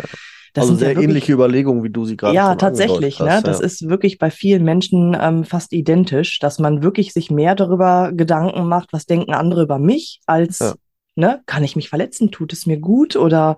Das also sind ja sehr wirklich- ähnlich Überlegungen, wie du sie gerade ja, tatsächlich. Ne? angedeutet Das hast, ist wirklich bei vielen Menschen ähm, fast identisch, dass man wirklich sich mehr darüber Gedanken macht, was denken andere über mich, als Ja. ne, kann ich mich verletzen, tut es mir gut oder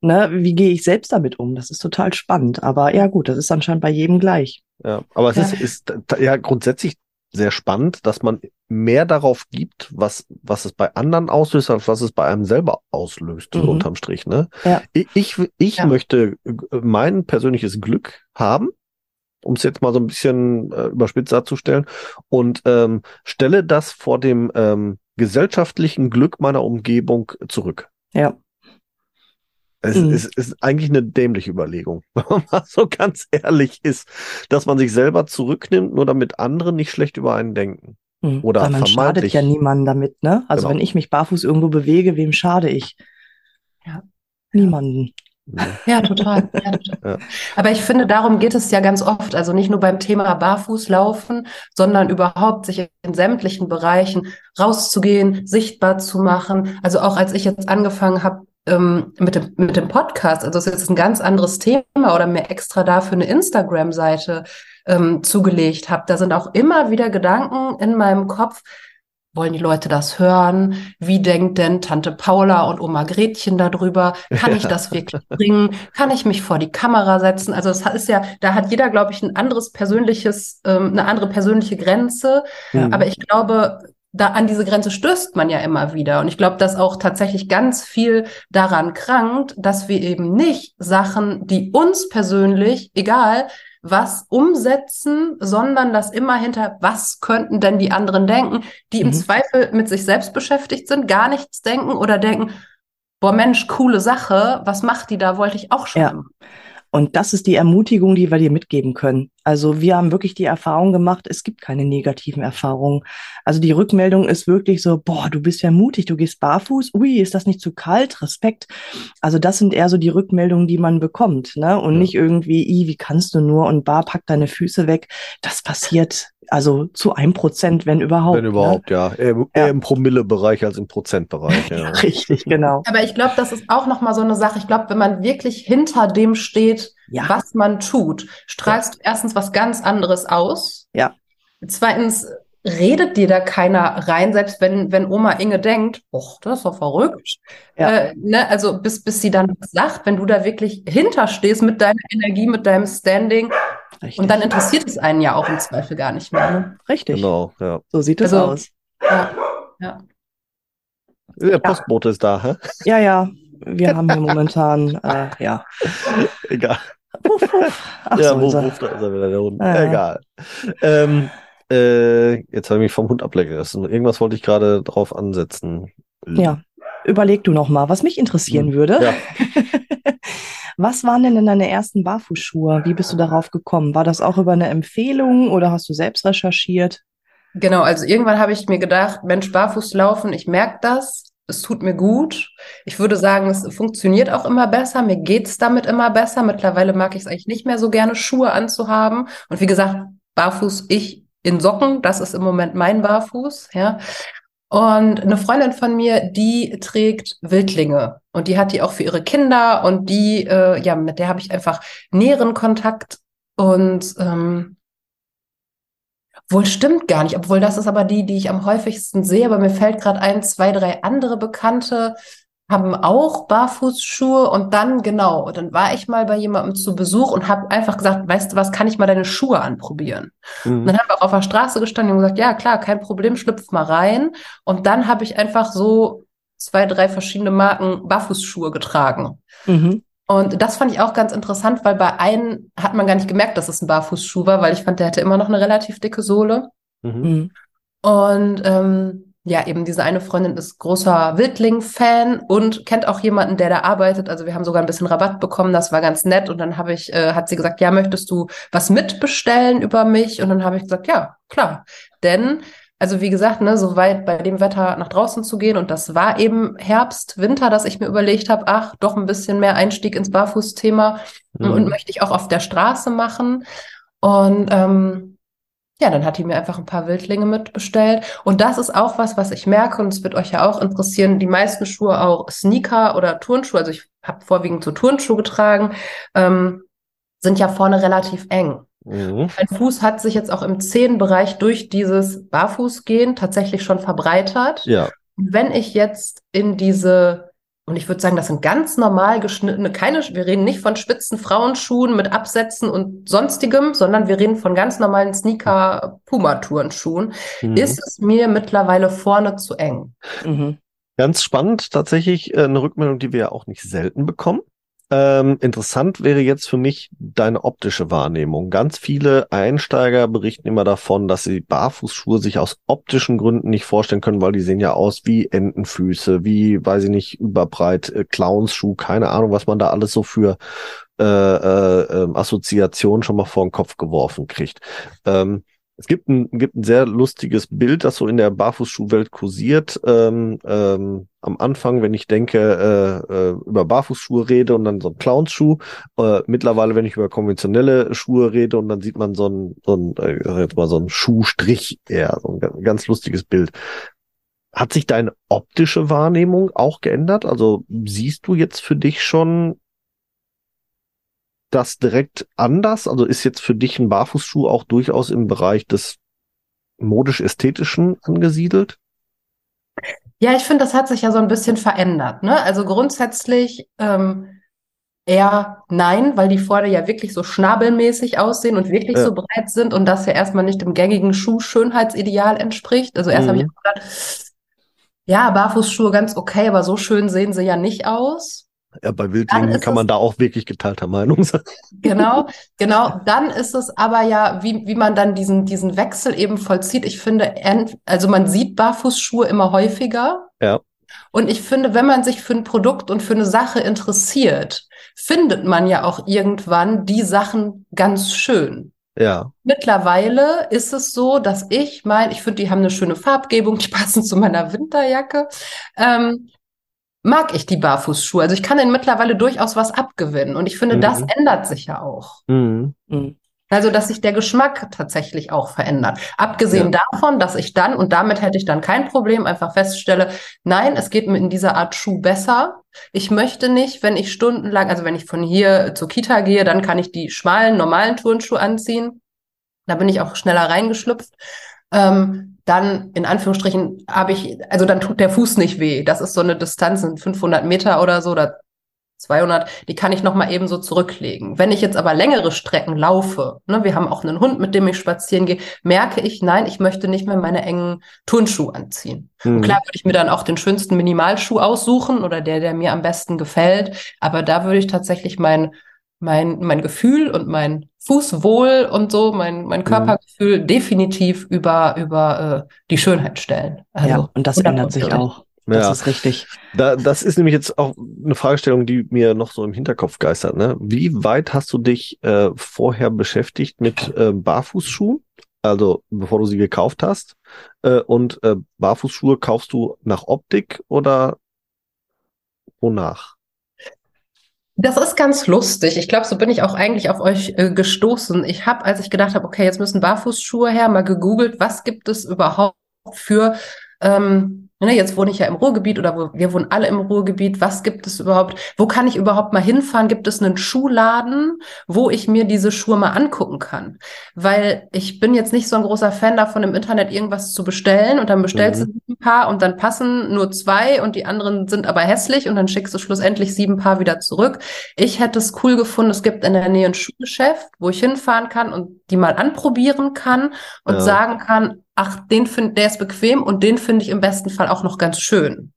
ne, wie gehe ich selbst damit um? Das ist total spannend. Aber ja gut, das ist anscheinend bei jedem gleich. Ja, aber es Ja. ist, ist ja grundsätzlich sehr spannend, dass man mehr darauf gibt, was, was es bei anderen auslöst, als was es bei einem selber auslöst, so Mhm. unterm Strich. Ne? Ja. Ich, ich, ich Ja. möchte äh, mein persönliches Glück haben, um es jetzt mal so ein bisschen äh, überspitzt darzustellen, und ähm, stelle das vor dem ähm, gesellschaftlichen Glück meiner Umgebung zurück. Ja. Es Mhm. ist, ist eigentlich eine dämliche Überlegung, wenn man mal so ganz ehrlich ist, dass man sich selber zurücknimmt, nur damit andere nicht schlecht über einen denken. Hm. Oder Weil man schadet ja niemandem damit, ne? Also Genau. wenn ich mich barfuß irgendwo bewege, wem schade ich? Ja. Niemanden. Ja, total. Ja, total. Ja. Aber ich finde, darum geht es ja ganz oft. Also nicht nur beim Thema Barfußlaufen, sondern überhaupt sich in sämtlichen Bereichen rauszugehen, sichtbar zu machen. Also auch als ich jetzt angefangen habe ähm, mit dem, mit dem Podcast, also es ist jetzt ein ganz anderes Thema oder mir extra dafür eine Instagram-Seite ähm, zugelegt habe, da sind auch immer wieder Gedanken in meinem Kopf, wollen die Leute das hören? Wie denkt denn Tante Paula und Oma Gretchen darüber? Kann ich das wirklich bringen? Kann ich mich vor die Kamera setzen? Also es ist ja, da hat jeder, glaube ich, ein anderes persönliches, ähm, eine andere persönliche Grenze. Ja. Aber ich glaube, da an diese Grenze stößt man ja immer wieder. Und ich glaube, dass auch tatsächlich ganz viel daran krankt, dass wir eben nicht Sachen, die uns persönlich, egal was, umsetzen, sondern das immer hinter, was könnten denn die anderen denken, die im Mhm. Zweifel mit sich selbst beschäftigt sind, gar nichts denken oder denken, boah Mensch, coole Sache, was macht die da, wollte ich auch schon. Ja. Und das ist die Ermutigung, die wir dir mitgeben können. Also wir haben wirklich die Erfahrung gemacht, es gibt keine negativen Erfahrungen. Also die Rückmeldung ist wirklich so, boah, du bist ja mutig, du gehst barfuß, ui, ist das nicht zu kalt, Respekt. Also das sind eher so die Rückmeldungen, die man bekommt, ne? Und Ja. nicht irgendwie, i, wie kannst du nur und bar, pack deine Füße weg. Das passiert also zu einem Prozent, wenn überhaupt. Wenn überhaupt, ja. Eher, Ja. eher im Promillebereich als im Prozentbereich. Ne? Ja. Richtig, genau. Aber ich glaube, das ist auch nochmal so eine Sache. Ich glaube, wenn man wirklich hinter dem steht, Ja. was man tut, strahlst du erstens was ganz anderes aus. Ja. Zweitens redet dir da keiner rein, selbst wenn, wenn Oma Inge denkt, och, das ist doch verrückt. Ja. Äh, ne, also bis, bis sie dann was sagt, wenn du da wirklich hinterstehst mit deiner Energie, mit deinem Standing, Richtig. und dann interessiert es einen ja auch im Zweifel gar nicht mehr. Ne? Richtig. Genau, ja. So sieht es Also- aus. Ja, ja. Der Postbote ist da, hä? Ja, ja. Wir haben hier momentan, äh, ja. Egal. Wuff, wuff. Ach ja, so, wuff, wuff, da ist er wieder, der Hund. Ah, ja. Egal. Ähm, äh, jetzt habe ich mich vom Hund ablenken lassen. Irgendwas wollte ich gerade drauf ansetzen. Ja, überleg du noch mal, was mich interessieren Hm. würde. Ja. Was waren denn deine ersten Barfußschuhe? Wie bist du darauf gekommen? War das auch über eine Empfehlung oder hast du selbst recherchiert? Genau, also irgendwann habe ich mir gedacht, Mensch, barfuß laufen, ich merke das, es tut mir gut. Ich würde sagen, es funktioniert auch immer besser, mir geht's damit immer besser. Mittlerweile mag ich es eigentlich nicht mehr so gerne, Schuhe anzuhaben. Und wie gesagt, barfuß, ich in Socken, das ist im Moment mein Barfuß, ja. Und eine Freundin von mir, die trägt Wildlinge und die hat die auch für ihre Kinder und die, äh, ja, mit der habe ich einfach näheren Kontakt und ähm, Wohl stimmt gar nicht, obwohl das ist aber die, die ich am häufigsten sehe. Aber mir fällt gerade ein, zwei, drei andere Bekannte haben auch Barfußschuhe und dann, genau, dann war ich mal bei jemandem zu Besuch und habe einfach gesagt, weißt du was, kann ich mal deine Schuhe anprobieren? Und Mhm. dann haben wir auch auf der Straße gestanden und gesagt, ja klar, kein Problem, schlüpf mal rein. Und dann habe ich einfach so zwei, drei verschiedene Marken Barfußschuhe getragen. Mhm. Und das fand ich auch ganz interessant, weil bei einem hat man gar nicht gemerkt, dass es ein Barfußschuh war, weil ich fand, der hatte immer noch eine relativ dicke Sohle. Mhm. Mhm. Und ähm, ja, eben diese eine Freundin ist großer Wildling-Fan und kennt auch jemanden, der da arbeitet. Also wir haben sogar ein bisschen Rabatt bekommen, das war ganz nett. Und dann habe ich, äh, hat sie gesagt, ja, möchtest du was mitbestellen über mich? Und dann habe ich gesagt, ja, klar. Denn, also wie gesagt, ne, so weit bei dem Wetter nach draußen zu gehen, und das war eben Herbst, Winter, dass ich mir überlegt habe, ach, doch ein bisschen mehr Einstieg ins Barfußthema Mhm. und möchte ich auch auf der Straße machen. Und ähm, ja, dann hat die mir einfach ein paar Wildlinge mitbestellt. Und das ist auch was, was ich merke, und es wird euch ja auch interessieren, die meisten Schuhe auch Sneaker oder Turnschuhe, also ich habe vorwiegend so Turnschuhe getragen, ähm, sind ja vorne relativ eng. Mhm. Mein Fuß hat sich jetzt auch im Zehenbereich durch dieses Barfußgehen tatsächlich schon verbreitert. Ja. Und wenn ich jetzt in diese und ich würde sagen, das sind ganz normal geschnittene, keine, wir reden nicht von spitzen Frauenschuhen mit Absätzen und sonstigem, sondern wir reden von ganz normalen Sneaker-Puma-Turnschuhen, Mhm. ist es mir mittlerweile vorne zu eng. Mhm. Ganz spannend, tatsächlich äh, eine Rückmeldung, die wir ja auch nicht selten bekommen. Ähm, interessant wäre jetzt für mich deine optische Wahrnehmung. Ganz viele Einsteiger berichten immer davon, dass sie Barfußschuhe sich aus optischen Gründen nicht vorstellen können, weil die sehen ja aus wie Entenfüße, wie, weiß ich nicht, überbreit, äh, Clownsschuh, keine Ahnung, was man da alles so für äh, äh, ähm, Assoziationen schon mal vor den Kopf geworfen kriegt. Ähm, es gibt ein, gibt ein sehr lustiges Bild, das so in der Barfußschuhwelt kursiert. Ähm, ähm, am Anfang, wenn ich denke, äh, äh, über Barfußschuhe rede und dann so ein Clownsschuh. Äh, mittlerweile, wenn ich über konventionelle Schuhe rede und dann sieht man so ein, so ein äh, jetzt mal so ein Schuhstrich, eher so ein ga- ganz lustiges Bild. Hat sich deine optische Wahrnehmung auch geändert? Also siehst du jetzt für dich schon das direkt anders? Also ist jetzt für dich ein Barfußschuh auch durchaus im Bereich des modisch-ästhetischen angesiedelt? Ja, ich finde, das hat sich ja so ein bisschen verändert. Ne? Also grundsätzlich ähm, eher nein, weil die vorne ja wirklich so schnabelmäßig aussehen und wirklich Ja. so breit sind und das ja erstmal nicht dem gängigen Schuh-Schönheitsideal entspricht. Also erst habe ich Mhm. auch gedacht, ja, Barfußschuhe ganz okay, aber so schön sehen sie ja nicht aus. Ja, bei Wildlingen kann man es- da auch wirklich geteilter Meinung sein. Genau, genau. Dann ist es aber ja, wie, wie man dann diesen, diesen Wechsel eben vollzieht. Ich finde, also man sieht Barfußschuhe immer häufiger. Ja. Und ich finde, wenn man sich für ein Produkt und für eine Sache interessiert, findet man ja auch irgendwann die Sachen ganz schön. Ja, Mittlerweile ist es so, dass ich mein, ich finde, die haben eine schöne Farbgebung, die passen zu meiner Winterjacke. Ähm, mag ich die Barfußschuhe. Also ich kann ihnen mittlerweile durchaus was abgewinnen. Und ich finde, Mhm. das ändert sich ja auch. mhm. Mhm. Also, dass sich der Geschmack tatsächlich auch verändert. Abgesehen davon, dass ich dann, und damit hätte ich dann kein Problem, einfach feststelle, nein, es geht mir in dieser Art Schuh besser. Ich möchte nicht, wenn ich stundenlang, also wenn ich von hier zur Kita gehe, dann kann ich die schmalen, normalen Turnschuhe anziehen. Da bin ich auch schneller reingeschlüpft. Ähm, dann, in Anführungsstrichen, habe ich, also dann tut der Fuß nicht weh. Das ist so eine Distanz, sind 500 Meter oder so, oder 200, die kann ich noch mal eben so zurücklegen. Wenn ich jetzt aber längere Strecken laufe, ne, wir haben auch einen Hund, mit dem ich spazieren gehe, merke ich, nein, ich möchte nicht mehr meine engen Turnschuhe anziehen. Und Mhm. klar würde ich mir dann auch den schönsten Minimalschuh aussuchen oder der, der mir am besten gefällt. Aber da würde ich tatsächlich mein, mein, mein Gefühl und mein Fußwohl und so, mein, mein Körpergefühl definitiv über, über äh, die Schönheit stellen. Also ja, und das ändert sich 100%. auch. Das Ja. ist richtig. Da, das ist nämlich jetzt auch eine Fragestellung, die mir noch so im Hinterkopf geistert. Ne? Wie weit hast du dich äh, vorher beschäftigt mit äh, Barfußschuhen? Also bevor du sie gekauft hast. Äh, und äh, Barfußschuhe kaufst du nach Optik oder wonach? Das ist ganz lustig. Ich glaube, so bin ich auch eigentlich auf euch äh, gestoßen. Ich habe, als ich gedacht habe, okay, jetzt müssen Barfußschuhe her, mal gegoogelt, was gibt es überhaupt für, ähm, jetzt wohne ich ja im Ruhrgebiet oder wir wohnen alle im Ruhrgebiet. Was gibt es überhaupt? Wo kann ich überhaupt mal hinfahren? Gibt es einen Schuhladen, wo ich mir diese Schuhe mal angucken kann? Weil ich bin jetzt nicht so ein großer Fan davon, im Internet irgendwas zu bestellen und dann bestellst Mhm. du ein paar und dann passen nur zwei und die anderen sind aber hässlich und dann schickst du schlussendlich sieben Paar wieder zurück. Ich hätte es cool gefunden, es gibt in der Nähe ein Schuhgeschäft, wo ich hinfahren kann und die mal anprobieren kann und Ja. sagen kann, ach, den finde, der ist bequem und den finde ich im besten Fall auch noch ganz schön.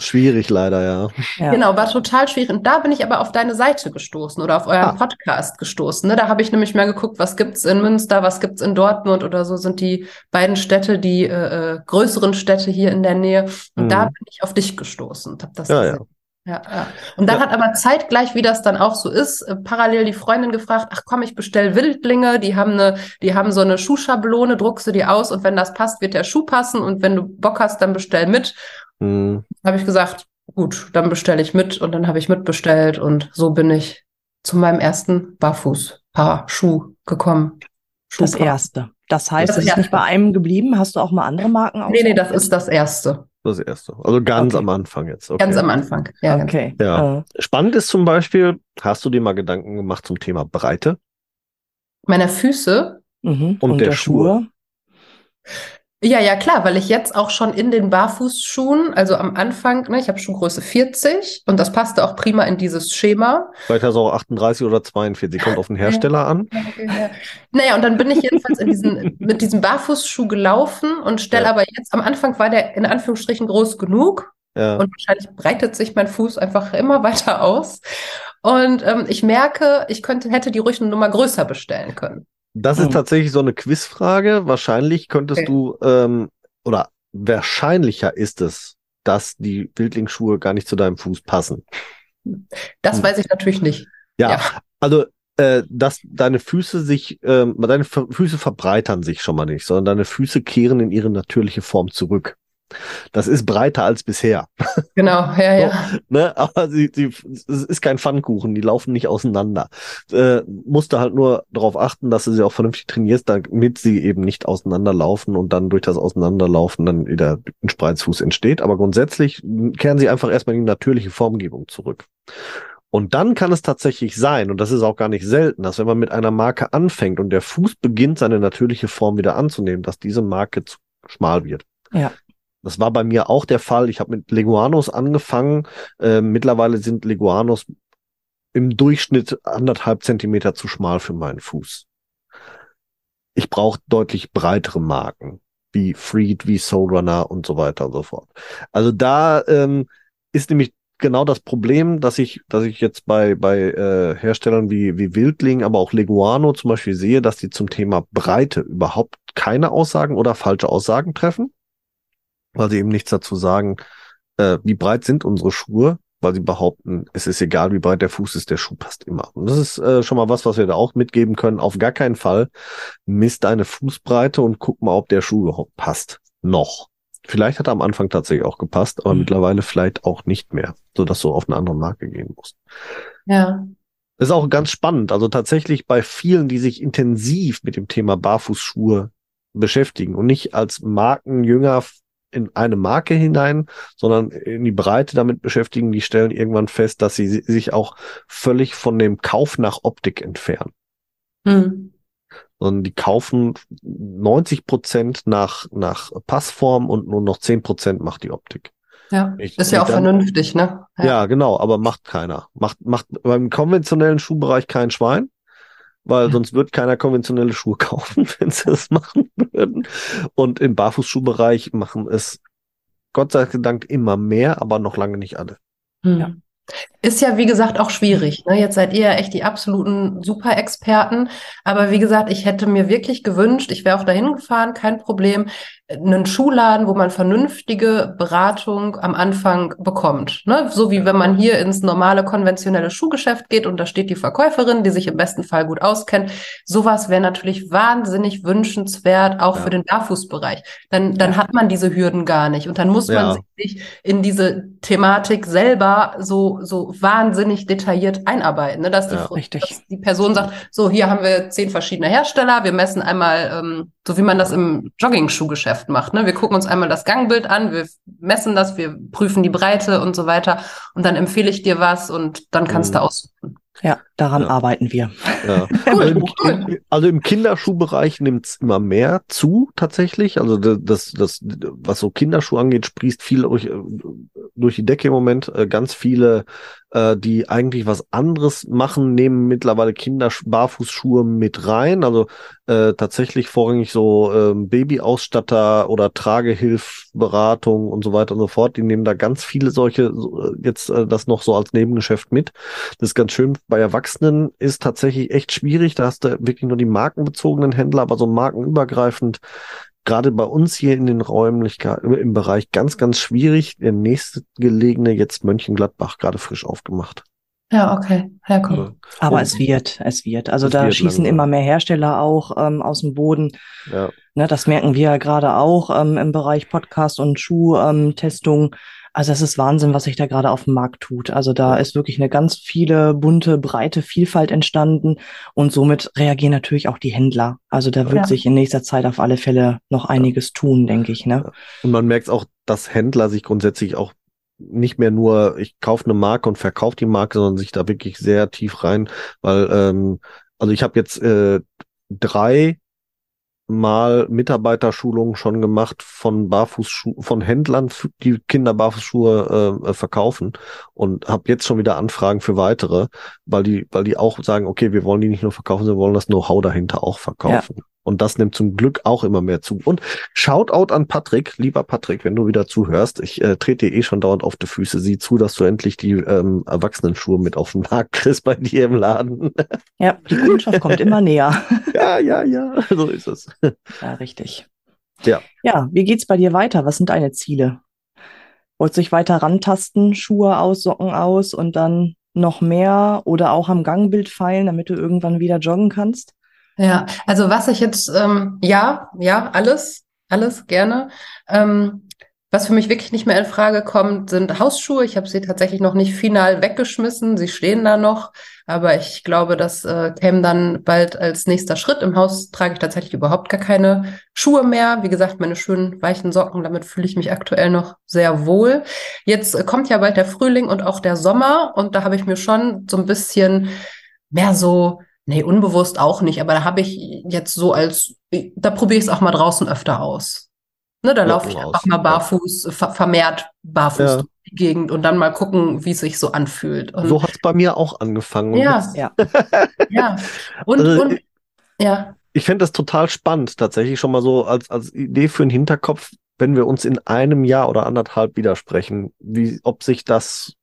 Schwierig leider, ja. Ja. Genau, war total schwierig. Und da bin ich aber auf deine Seite gestoßen oder auf euren Ah. Podcast gestoßen. Ne? Da habe ich nämlich mal geguckt, was gibt's in Münster, was gibt's in Dortmund oder so sind die beiden Städte, die äh, äh, größeren Städte hier in der Nähe. Und Mhm. da bin ich auf dich gestoßen und habe das Ja, gesehen. Ja, ja. Und dann Ja. hat aber zeitgleich, wie das dann auch so ist, äh, parallel die Freundin gefragt, ach komm, ich bestell Wildlinge, die haben eine, die haben so eine Schuhschablone, druckst du die aus und wenn das passt, wird der Schuh passen und wenn du Bock hast, dann bestell mit. Hm. Habe ich gesagt, gut, dann bestelle ich mit und dann habe ich mitbestellt und so bin ich zu meinem ersten Barfußpaar Schuh gekommen. Das Schuhpaar. erste. Das heißt, Das es ist nicht bei einem geblieben. Hast du auch mal andere Marken Nee, nee, das ist das erste. Das erste. Also ganz Okay. am Anfang jetzt. Okay. Ganz am Anfang. Ja, Okay. Ja. Äh, Spannend ist zum Beispiel, hast du dir mal Gedanken gemacht zum Thema Breite? Meiner Füße, mhm. Und der Schuhe. Ja, ja, klar, weil ich jetzt auch schon in den Barfußschuhen, also am Anfang, ne, ich habe Schuhgröße 40 und das passte auch prima in dieses Schema. Vielleicht hast du auch 38 oder 42, kommt auf den Hersteller an. Ja. Naja, und dann bin ich jedenfalls in diesen, mit diesem Barfußschuh gelaufen und stelle aber jetzt, am Anfang war der in Anführungsstrichen groß genug Ja. und wahrscheinlich breitet sich mein Fuß einfach immer weiter aus. Und ähm, ich merke, ich könnte, hätte die ruhig eine Nummer größer bestellen können. Das ist Hm. tatsächlich so eine Quizfrage. Wahrscheinlich könntest Okay. du, ähm, oder wahrscheinlicher ist es, dass die Wildlingsschuhe gar nicht zu deinem Fuß passen. Das Hm. weiß ich natürlich nicht. Ja, Ja. also äh, dass deine Füße sich, ähm, deine Füße verbreitern sich schon mal nicht, sondern deine Füße kehren in ihre natürliche Form zurück. Das ist breiter als bisher. Genau, ja, ja. Ne? Aber sie, sie, es ist kein Pfannkuchen, die laufen nicht auseinander. Äh, musst du halt nur darauf achten, dass du sie auch vernünftig trainierst, damit sie eben nicht auseinanderlaufen und dann durch das Auseinanderlaufen dann wieder ein Spreizfuß entsteht. Aber grundsätzlich kehren sie einfach erstmal in die natürliche Formgebung zurück. Und dann kann es tatsächlich sein, und das ist auch gar nicht selten, dass wenn man mit einer Marke anfängt und der Fuß beginnt, seine natürliche Form wieder anzunehmen, dass diese Marke zu schmal wird. Ja. Das war bei mir auch der Fall. Ich habe mit Leguanos angefangen. Äh, mittlerweile sind Leguanos im Durchschnitt anderthalb Zentimeter zu schmal für meinen Fuß. Ich brauche deutlich breitere Marken, wie Freed, wie Soul Runner und so weiter und so fort. Also da ähm, ist nämlich genau das Problem, dass ich, dass ich jetzt bei, bei äh, Herstellern wie, wie Wildling, aber auch Leguano zum Beispiel sehe, dass die zum Thema Breite überhaupt keine Aussagen oder falsche Aussagen treffen weil sie eben nichts dazu sagen, äh, wie breit sind unsere Schuhe, weil sie behaupten, es ist egal, wie breit der Fuß ist, der Schuh passt immer. Und das ist äh, schon mal was, was wir da auch mitgeben können. Auf gar keinen Fall misst deine Fußbreite und guck mal, ob der Schuh überhaupt passt. Noch. Vielleicht hat er am Anfang tatsächlich auch gepasst, aber Mhm. mittlerweile vielleicht auch nicht mehr, sodass du auf eine andere Marke gehen musst. Ja. Das ist auch ganz spannend. Also tatsächlich bei vielen, die sich intensiv mit dem Thema Barfußschuhe beschäftigen und nicht als Markenjünger in eine Marke hinein, sondern in die Breite damit beschäftigen, die stellen irgendwann fest, dass sie si- sich auch völlig von dem Kauf nach Optik entfernen. Hm. Sondern die kaufen 90 Prozent nach, nach Passform und nur noch 10 Prozent macht die Optik. Ja. Ich- Ist ja auch dann- vernünftig, ne? Ja. genau, aber macht keiner. Macht, macht beim konventionellen Schuhbereich kein Schwein, weil sonst wird keiner konventionelle Schuhe kaufen, wenn sie das machen würden. Und im Barfußschuhbereich machen es Gott sei Dank immer mehr, aber noch lange nicht alle. Hm. Ja. Ist ja, wie gesagt, auch schwierig. Ne? Jetzt seid ihr ja echt die absoluten Super-Experten. Aber wie gesagt, ich hätte mir wirklich gewünscht, ich wäre auch dahin gefahren, kein Problem, einen Schuhladen, wo man vernünftige Beratung am Anfang bekommt. Ne? So wie wenn man hier ins normale, konventionelle Schuhgeschäft geht und da steht die Verkäuferin, die sich im besten Fall gut auskennt. Sowas wäre natürlich wahnsinnig wünschenswert, auch Ja. für den Barfußbereich. Dann, dann Ja. hat man diese Hürden gar nicht. Und dann muss Ja. man sich in diese Thematik selber so, so wahnsinnig detailliert einarbeiten, ne? dass, die, Ja. Richtig. dass die Person sagt, so hier haben wir zehn verschiedene Hersteller, wir messen einmal, ähm, so wie man das im Jogging-Schuhgeschäft macht, ne? wir gucken uns einmal das Gangbild an, wir messen das, wir prüfen die Breite und so weiter und dann empfehle ich dir was und dann kannst du Mhm. aussuchen. Ja, daran Ja. arbeiten wir. Ja. Cool, Also im, cool. im- also im Kinderschuhbereich nimmt's immer mehr zu, tatsächlich. Also das, das, das, was so Kinderschuhe angeht, sprießt viel durch, äh, durch die Decke im Moment. Äh, Ganz viele, äh, die eigentlich was anderes machen, nehmen mittlerweile Kinder-Barfußschuhe mit rein. Also äh, tatsächlich vorrangig so ähm, Babyausstatter oder Tragehilfberatung und so weiter und so fort. Die nehmen da ganz viele solche, so, äh, jetzt äh, das noch so als Nebengeschäft mit. Das ist ganz schön. Bei Erwachsenen ist tatsächlich echt schwierig. Da hast du wirklich nur die markenbezogenen Händler, aber so markenübergreifend. Gerade bei uns hier in den Räumlichkeiten, im Bereich ganz, ganz schwierig. Der nächste gelegene jetzt Mönchengladbach gerade frisch aufgemacht. Ja, okay, ja, cool. Aber Und- es wird, es wird. Also Es da wird schießen langsam. immer mehr Hersteller auch ähm, aus dem Boden. Ja, Ne, das merken wir ja gerade auch ähm, im Bereich Podcast und Schuhtestung. Also es ist Wahnsinn, was sich da gerade auf dem Markt tut. Also da ist wirklich eine ganz viele bunte, breite Vielfalt entstanden und somit reagieren natürlich auch die Händler. Also da wird Ja. sich in nächster Zeit auf alle Fälle noch einiges tun, denke ich. Ne? Und man merkt auch, dass Händler sich grundsätzlich auch nicht mehr nur, ich kaufe eine Marke und verkaufe die Marke, sondern sich da wirklich sehr tief rein, weil, ähm, also ich habe jetzt äh, drei mal Mitarbeiterschulungen schon gemacht von Barfußschuhen, von Händlern, die Kinder Barfußschuhe äh, verkaufen und habe jetzt schon wieder Anfragen für weitere, weil die, weil die auch sagen, okay, wir wollen die nicht nur verkaufen, wir wollen das Know-how dahinter auch verkaufen. Ja. Und das nimmt zum Glück auch immer mehr zu. Und Shoutout an Patrick, lieber Patrick, wenn du wieder zuhörst. Ich äh, trete dir eh schon dauernd auf die Füße. Sieh zu, dass du endlich die ähm, Erwachsenenschuhe mit auf den Markt kriegst bei dir im Laden. Ja, die Kundschaft kommt immer näher. Ja, ja, ja, so ist es. Ja, richtig. Ja. Ja, wie geht's bei dir weiter? Was sind deine Ziele? Wolltest du dich weiter rantasten, Schuhe aus, Socken aus und dann noch mehr oder auch am Gangbild feilen, damit du irgendwann wieder joggen kannst? Ja, also was ich jetzt, ähm, ja, ja, alles, alles gerne. Ähm, was für mich wirklich nicht mehr in Frage kommt, sind Hausschuhe. Ich habe sie tatsächlich noch nicht final weggeschmissen. Sie stehen da noch, aber ich glaube, das äh, käme dann bald als nächster Schritt. Im Haus trage ich tatsächlich überhaupt gar keine Schuhe mehr. Wie gesagt, meine schönen weichen Socken, damit fühle ich mich aktuell noch sehr wohl. Jetzt äh, kommt ja bald der Frühling und auch der Sommer und da habe ich mir schon so ein bisschen mehr so Nee, unbewusst auch nicht, aber da habe ich jetzt so als, da probiere ich es auch mal draußen öfter aus. Ne, da laufe ich einfach mal barfuß, ver vermehrt barfuß ja. durch die Gegend und dann mal gucken, wie es sich so anfühlt. Und so hat es bei mir auch angefangen. Ja, ja. ja. Und, also, und ja. Ich fände das total spannend, tatsächlich schon mal so als, als Idee für den Hinterkopf, wenn wir uns in einem Jahr oder anderthalb widersprechen, wie, ob sich das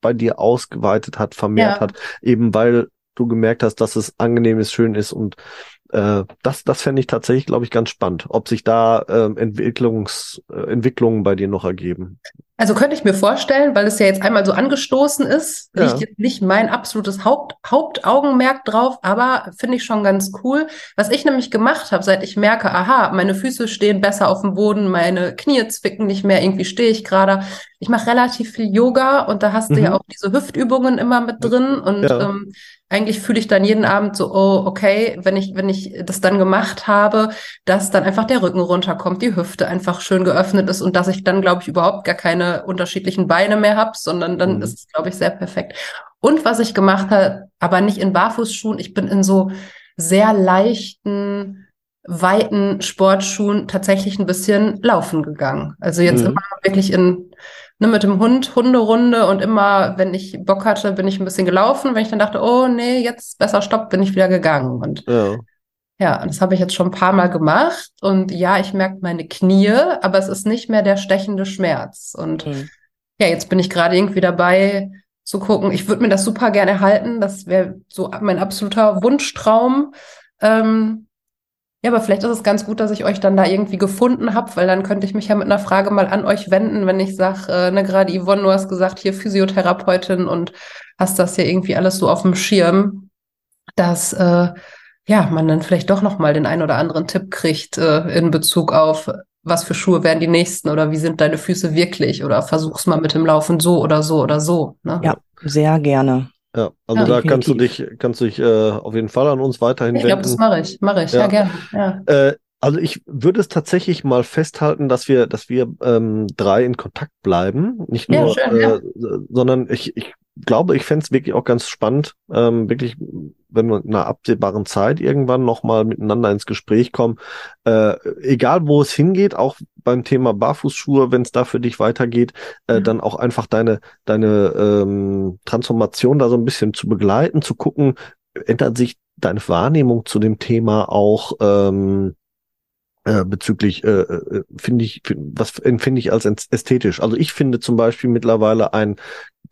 bei dir ausgeweitet hat, vermehrt ja. hat, eben weil du gemerkt hast, dass es angenehm ist, schön ist und äh, das, das fände ich tatsächlich, glaube ich, ganz spannend, ob sich da äh, Entwicklungs, äh, Entwicklungen bei dir noch ergeben. Also könnte ich mir vorstellen, weil es ja jetzt einmal so angestoßen ist, ja. liegt jetzt nicht mein absolutes Haupt, Hauptaugenmerk drauf, aber finde ich schon ganz cool. Was ich nämlich gemacht habe, seit ich merke, aha, meine Füße stehen besser auf dem Boden, meine Knie zwicken nicht mehr, irgendwie stehe ich gerade. Ich mache relativ viel Yoga und da hast mhm. du ja mhm. auch diese Hüftübungen immer mit drin und ja. ähm, eigentlich fühle ich dann jeden Abend so, oh, okay, wenn ich, wenn ich das dann gemacht habe, dass dann einfach der Rücken runterkommt, die Hüfte einfach schön geöffnet ist und dass ich dann, glaube ich, überhaupt gar keine unterschiedlichen Beine mehr habe, sondern dann mhm. ist es, glaube ich, sehr perfekt. Und was ich gemacht habe, aber nicht in Barfußschuhen, ich bin in so sehr leichten, weiten Sportschuhen tatsächlich ein bisschen laufen gegangen. Also jetzt mhm. immer wirklich in ne, mit dem Hund Hunderunde und immer, wenn ich Bock hatte, bin ich ein bisschen gelaufen. Wenn ich dann dachte, oh nee, jetzt besser stopp, bin ich wieder gegangen. Und ja, ja das habe ich jetzt schon ein paar Mal gemacht. Und ja, ich merke meine Knie, aber es ist nicht mehr der stechende Schmerz. Und mhm. ja, jetzt bin ich gerade irgendwie dabei zu gucken. Ich würde mir das super gerne erhalten. Das wäre so mein absoluter Wunschtraum. Ähm, ja, aber vielleicht ist es ganz gut, dass ich euch dann da irgendwie gefunden habe, weil dann könnte ich mich ja mit einer Frage mal an euch wenden, wenn ich sage, äh, ne, gerade Yvonne, du hast gesagt, hier Physiotherapeutin und hast das ja irgendwie alles so auf dem Schirm, dass äh, ja, man dann vielleicht doch nochmal den ein oder anderen Tipp kriegt äh, in Bezug auf, was für Schuhe werden die nächsten oder wie sind deine Füße wirklich oder versuch's mal mit dem Laufen so oder so oder so. Ne? Ja, sehr gerne. Ja, also ja, da definitiv. kannst du dich, kannst du dich äh, auf jeden Fall an uns weiterhin ich wenden. Ich glaube, das mache ich, mache ich, ja, ja gerne. Ja. Äh, also ich würde es tatsächlich mal festhalten, dass wir, dass wir ähm, drei in Kontakt bleiben. Nicht nur, ja, schön, äh, sondern ich, ich glaube, ich fände es wirklich auch ganz spannend, ähm, wirklich, wenn wir in einer absehbaren Zeit irgendwann nochmal miteinander ins Gespräch kommen, äh, egal wo es hingeht, auch beim Thema Barfußschuhe, wenn es da für dich weitergeht, äh, mhm. dann auch einfach deine, deine ähm, Transformation da so ein bisschen zu begleiten, zu gucken, ändert sich deine Wahrnehmung zu dem Thema auch ähm, äh, bezüglich, äh, äh finde ich, was empfinde ich als ästhetisch. Also ich finde zum Beispiel mittlerweile einen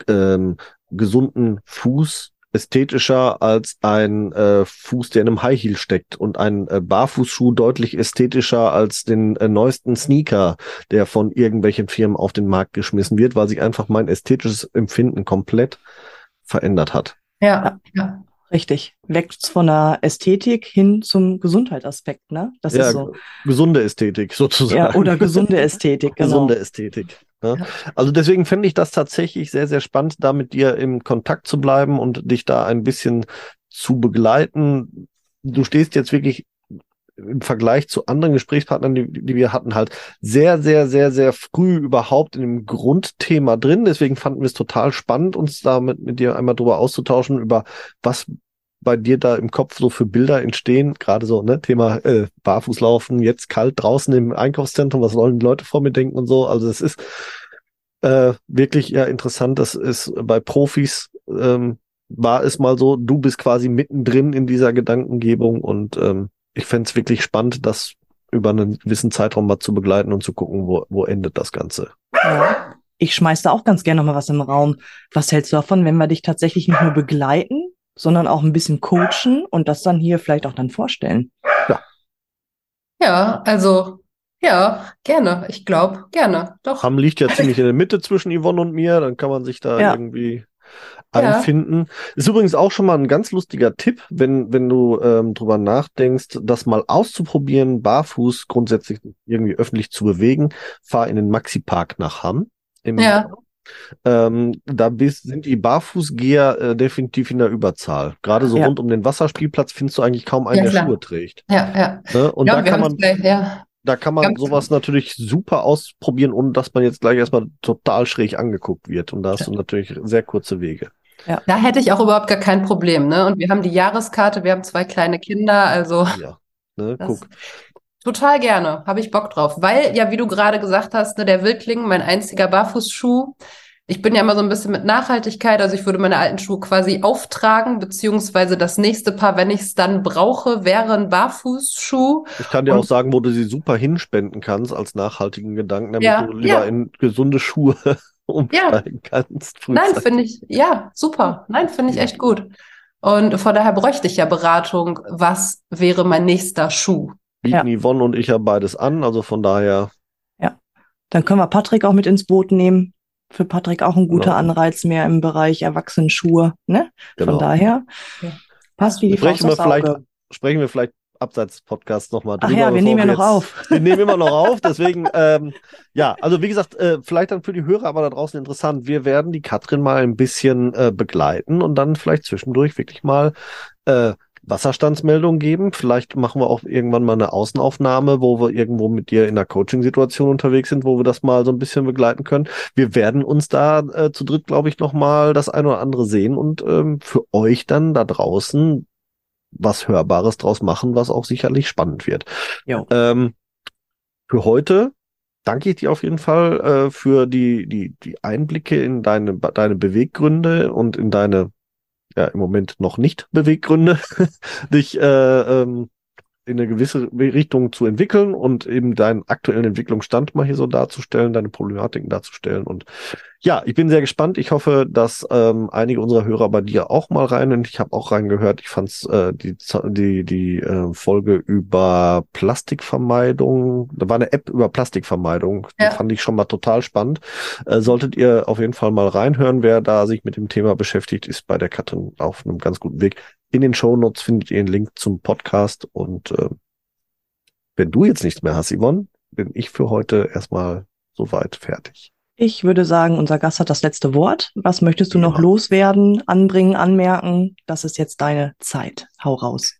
ähm, gesunden Fuß ästhetischer als ein äh, Fuß, der in einem High Heel steckt und ein äh, Barfußschuh deutlich ästhetischer als den äh, neuesten Sneaker, der von irgendwelchen Firmen auf den Markt geschmissen wird, weil sich einfach mein ästhetisches Empfinden komplett verändert hat. Ja, ja. Richtig. Weg von der Ästhetik hin zum Gesundheitsaspekt, ne? Das ja, ist so. Gesunde Ästhetik sozusagen. Ja, oder gesunde Ästhetik, genau. Gesunde Ästhetik. Ne? Ja. Also deswegen fände ich das tatsächlich sehr, sehr spannend, da mit dir im Kontakt zu bleiben und dich da ein bisschen zu begleiten. Du stehst jetzt wirklich im Vergleich zu anderen Gesprächspartnern, die, die wir hatten, halt sehr, sehr, sehr, sehr früh überhaupt in dem Grundthema drin. Deswegen fanden wir es total spannend, uns da mit, mit dir einmal drüber auszutauschen, über was bei dir da im Kopf so für Bilder entstehen? Gerade so, ne, Thema äh, Barfußlaufen, jetzt kalt draußen im Einkaufszentrum, was sollen die Leute vor mir denken und so. Also es ist äh, wirklich ja interessant. Das ist bei Profis ähm, war es mal so, du bist quasi mittendrin in dieser Gedankengebung und ähm, ich fände es wirklich spannend, das über einen gewissen Zeitraum mal zu begleiten und zu gucken, wo, wo endet das Ganze. Ja. Ich schmeiß da auch ganz gerne noch mal was im Raum. Was hältst du davon, wenn wir dich tatsächlich nicht nur begleiten, sondern auch ein bisschen coachen und das dann hier vielleicht auch dann vorstellen? Ja. Ja, also ja, gerne. Ich glaube, gerne. Doch. Hamm liegt ja ziemlich in der Mitte zwischen Yvonne und mir, dann kann man sich da Ja. irgendwie Ja. einfinden. Ist übrigens auch schon mal ein ganz lustiger Tipp, wenn, wenn du ähm, drüber nachdenkst, das mal auszuprobieren, barfuß grundsätzlich irgendwie öffentlich zu bewegen. Fahr in den Maxi-Park nach Hamm. Im Ja. Ähm, da bist, sind die Barfußgeher äh, definitiv in der Überzahl. Gerade so Ja. rund um den Wasserspielplatz findest du eigentlich kaum einen, Ja, der klar. Schuhe trägt. Ja, ja. Ne? Und ja, da kann man, gleich, ja. da kann man Ganz- sowas natürlich super ausprobieren, ohne dass man jetzt gleich erstmal total schräg angeguckt wird. Und da hast du natürlich sehr kurze Wege. Da hätte ich auch überhaupt gar kein Problem, ne? Und wir haben die Jahreskarte, wir haben zwei kleine Kinder, also Ja. Ne? Guck. total gerne, habe ich Bock drauf. Weil, ja, wie du gerade gesagt hast, ne, der Wildling, mein einziger Barfußschuh. Ich bin ja immer so ein bisschen mit Nachhaltigkeit, also ich würde meine alten Schuhe quasi auftragen, beziehungsweise das nächste Paar, wenn ich es dann brauche, wäre ein Barfußschuh. Ich kann dir Und- auch sagen, wo du sie super hinspenden kannst als nachhaltigen Gedanken, damit Ja, du lieber ja. in gesunde Schuhe umsteigen kannst. Nein, frühzeitig. finde ich, ja, super. Nein, finde ich echt gut. Und von daher bräuchte ich ja Beratung, was wäre mein nächster Schuh? Bieten Yvonne und ich ja beides an, also von daher, Dann können wir Patrick auch mit ins Boot nehmen. Für Patrick auch ein guter Genau. Anreiz mehr im Bereich Erwachsenenschuhe. Ne? genau. Von daher Ja. passt wie die Faust Sprechen wir vielleicht, sprechen wir vielleicht abseits des Podcasts nochmal Ach drüber. ja, wir nehmen ja noch jetzt- auf. Wir nehmen immer noch auf, deswegen, ähm, ja, also wie gesagt, äh, vielleicht dann für die Hörer aber da draußen interessant. Wir werden die Katrin mal ein bisschen äh, begleiten und dann vielleicht zwischendurch wirklich mal äh, Wasserstandsmeldung geben. Vielleicht machen wir auch irgendwann mal eine Außenaufnahme, wo wir irgendwo mit dir in einer Coaching-Situation unterwegs sind, wo wir das mal so ein bisschen begleiten können. Wir werden uns da äh, zu dritt, glaube ich, noch mal das eine oder andere sehen und ähm, für euch dann da draußen was Hörbares draus machen, was auch sicherlich spannend wird. Ähm, für heute danke ich dir auf jeden Fall äh, für die, die, die Einblicke in deine, deine Beweggründe und in deine, ja, im Moment noch nicht Beweggründe, dich äh, ähm, in eine gewisse Richtung zu entwickeln und eben deinen aktuellen Entwicklungsstand mal hier so darzustellen, deine Problematiken darzustellen. Und ja, ich bin sehr gespannt. Ich hoffe, dass ähm, einige unserer Hörer bei dir auch mal rein und ich habe auch reingehört. Ich fand's äh, die die die äh, Folge über Plastikvermeidung. Da war eine App über Plastikvermeidung. Ja. Die fand ich schon mal total spannend. Äh, solltet ihr auf jeden Fall mal reinhören, wer da sich mit dem Thema beschäftigt, ist bei der Katrin auf einem ganz guten Weg. In den Shownotes findet ihr einen Link zum Podcast und äh, wenn du jetzt nichts mehr hast, Yvonne, bin ich für heute erstmal soweit fertig. Ich würde sagen, unser Gast hat das letzte Wort. Was möchtest du noch Ja. loswerden, anbringen, anmerken? Das ist jetzt deine Zeit. Hau raus.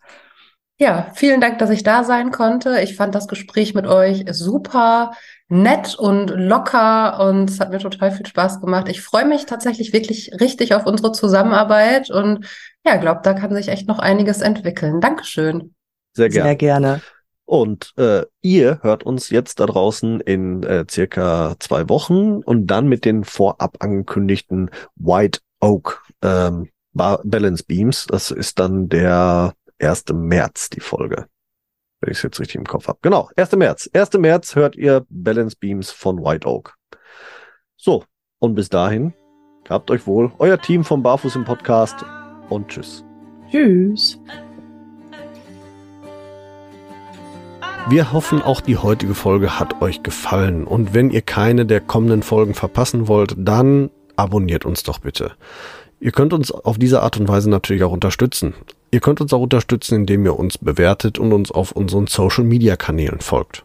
Ja, vielen Dank, dass ich da sein konnte. Ich fand das Gespräch mit euch super nett und locker und es hat mir total viel Spaß gemacht. Ich freue mich tatsächlich wirklich richtig auf unsere Zusammenarbeit und ja, glaube, da kann sich echt noch einiges entwickeln. Dankeschön. Sehr gerne. Sehr gerne. Und äh, ihr hört uns jetzt da draußen in äh, circa zwei Wochen und dann mit den vorab angekündigten White Oak ähm, Ba- Balance Beams. Das ist dann der 1. März, die Folge. Wenn ich es jetzt richtig im Kopf habe. Genau, 1. März. 1. März hört ihr Balance Beams von White Oak. So, und bis dahin, habt euch wohl, euer Team vom Barfuß im Podcast und tschüss. Tschüss. Wir hoffen, auch die heutige Folge hat euch gefallen. Und wenn ihr keine der kommenden Folgen verpassen wollt, dann abonniert uns doch bitte. Ihr könnt uns auf diese Art und Weise natürlich auch unterstützen. Ihr könnt uns auch unterstützen, indem ihr uns bewertet und uns auf unseren Social-Media-Kanälen folgt.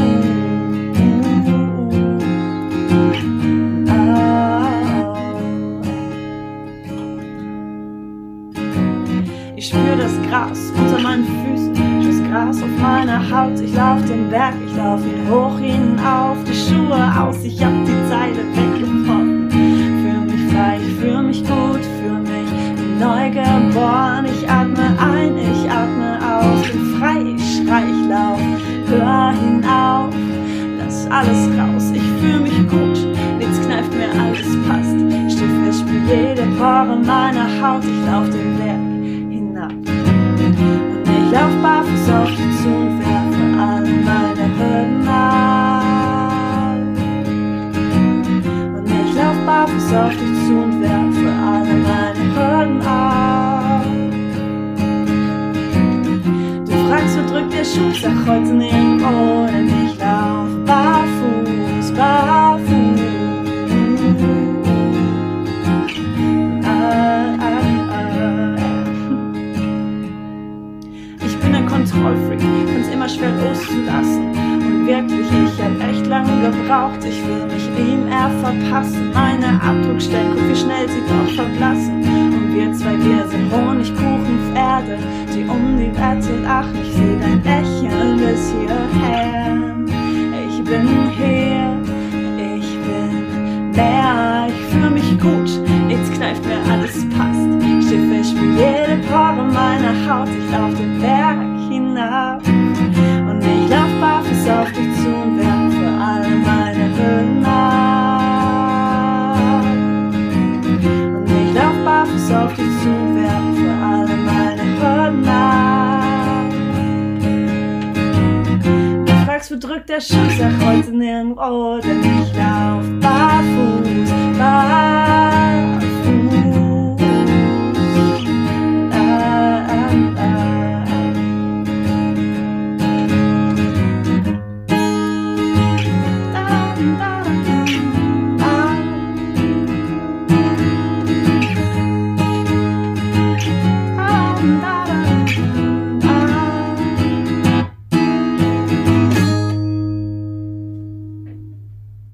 Ich spür das Gras unter meinen Füßen, das Gras auf meiner Haut. Ich lauf den Berg, ich lauf ihn hoch hinauf, die Schuhe aus, ich hab die Zeile weggebrochen. Fühl mich frei, ich fühl mich gut, fühl mich wie neu geboren. Ich atme ein, ich atme aus, bin frei, ich schrei, ich lauf, hör hinauf, lass alles raus. Ich fühl mich gut, nichts kneift mir, alles passt. Stift, ich spür jede Pore meiner Haut, ich lauf den Berg ich lauf barfuß auf dich zu und werfe alle